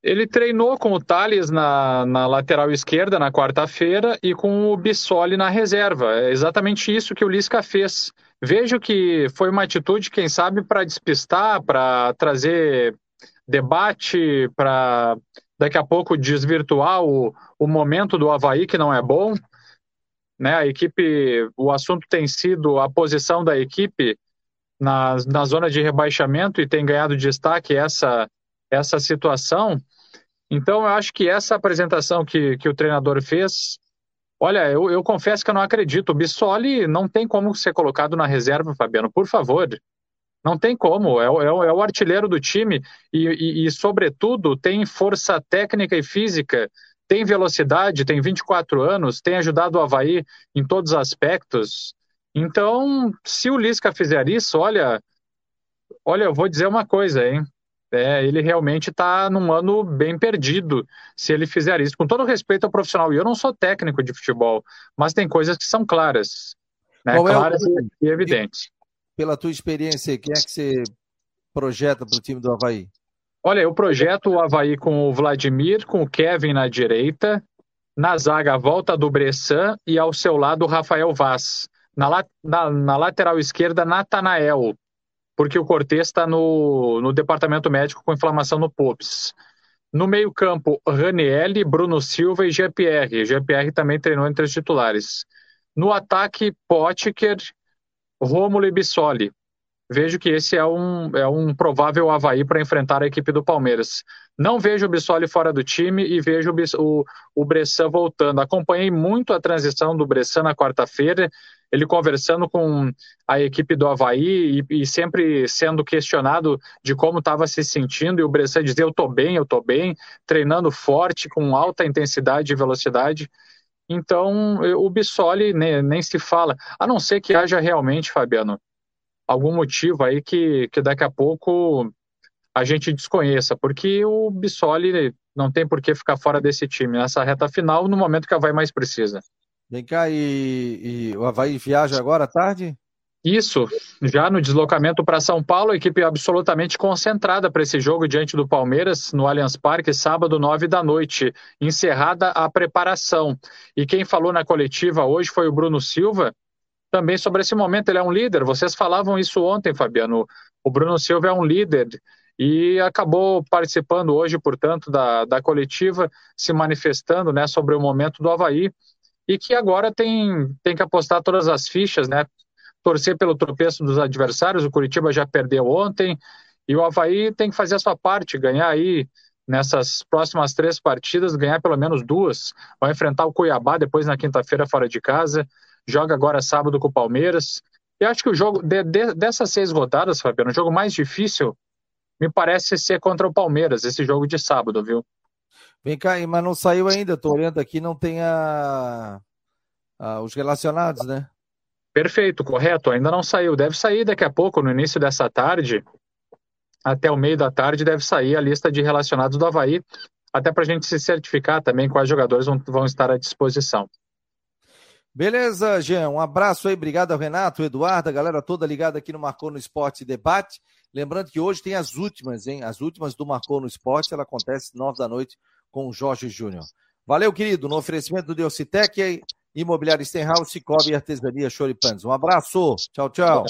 Ele treinou com o Thales na, na lateral esquerda na quarta-feira e com o Bissoli na reserva. É exatamente isso que o Lisca fez. Vejo que foi uma atitude, quem sabe, para despistar, para trazer debate, para daqui a pouco desvirtuar o, o momento do Havaí, que não é bom. Né? A equipe, o assunto tem sido a posição da equipe na, na zona de rebaixamento e tem ganhado destaque essa, essa situação. Então, eu acho que essa apresentação que, que o treinador fez, olha, eu, eu confesso que eu não acredito. O Bissoli não tem como ser colocado na reserva, Fabiano, por favor. Não tem como, é, é, é o artilheiro do time e, e, e, sobretudo, tem força técnica e física, tem velocidade, tem 24 anos, tem ajudado o Havaí em todos os aspectos. Então, se o Lisca fizer isso, olha, olha, eu vou dizer uma coisa, hein? É, ele realmente está num ano bem perdido se ele fizer isso. Com todo respeito ao profissional, e eu não sou técnico de futebol, mas tem coisas que são claras, né? claras é o... e evidentes. Pela tua experiência, quem é que você projeta para o time do Havaí? Olha, eu projeto o Havaí com o Vladimir, com o Kevin na direita, na zaga a volta do Bressan e ao seu lado o Rafael Vaz. Na, na, na lateral esquerda, Natanael, porque o Cortez está no, no departamento médico com inflamação no POPS. No meio-campo, Ranielli, Bruno Silva e GPR. GPR também treinou entre os titulares. No ataque, Potker, Rômulo e Bissoli. Vejo que esse é um, é um provável Havaí para enfrentar a equipe do Palmeiras. Não vejo o Bissoli fora do time e vejo o, o, Bressan voltando. Acompanhei muito a transição do Bressan na quarta-feira ele conversando com a equipe do Havaí e, e sempre sendo questionado de como estava se sentindo, e o Bressan dizia, eu estou bem, eu estou bem, treinando forte, com alta intensidade e velocidade. Então, o Bissoli nem se fala, a não ser que haja realmente, Fabiano, algum motivo aí que, que daqui a pouco a gente desconheça, porque o Bissoli não tem por que ficar fora desse time nessa reta final, no momento que a Havaí mais precisa. Vem cá, e, e o Havaí viaja agora à tarde? Isso, já no deslocamento para São Paulo, a equipe absolutamente concentrada para esse jogo diante do Palmeiras no Allianz Parque, sábado, nove da noite, encerrada a preparação. E quem falou na coletiva hoje foi o Bruno Silva, também sobre esse momento. Ele é um líder. Vocês falavam isso ontem, Fabiano. O Bruno Silva é um líder e acabou participando hoje, portanto, da, da coletiva, se manifestando né, sobre o momento do Havaí e que agora tem, tem que apostar todas as fichas, né? Torcer pelo tropeço dos adversários. O Curitiba já perdeu ontem e o Havaí tem que fazer a sua parte, ganhar aí nessas próximas três partidas, ganhar pelo menos duas. Vai enfrentar o Cuiabá depois na quinta-feira fora de casa, joga agora sábado com o Palmeiras. E acho que o jogo de, de, dessas seis rodadas, Fabiano, o jogo mais difícil me parece ser contra o Palmeiras, esse jogo de sábado, viu? Vem cá, mas não saiu ainda, tô olhando aqui, não tem a, a, os relacionados, né? Perfeito, correto, ainda não saiu. Deve sair daqui a pouco, no início dessa tarde, até o meio da tarde, deve sair a lista de relacionados do Havaí, até para a gente se certificar também quais jogadores vão, vão estar à disposição. Beleza, Jean. Um abraço aí, obrigado ao Renato, Eduardo, a galera toda ligada aqui no Marcou no Esporte Debate. Lembrando que hoje tem as últimas, hein? As últimas do Marcou no Esporte, ela acontece nove da noite com o Jorge Júnior. Valeu, querido, no oferecimento do Deocitec, Imobiliário Stenhouse, Cicobi e Artesania Choripanes. Um abraço, tchau, tchau.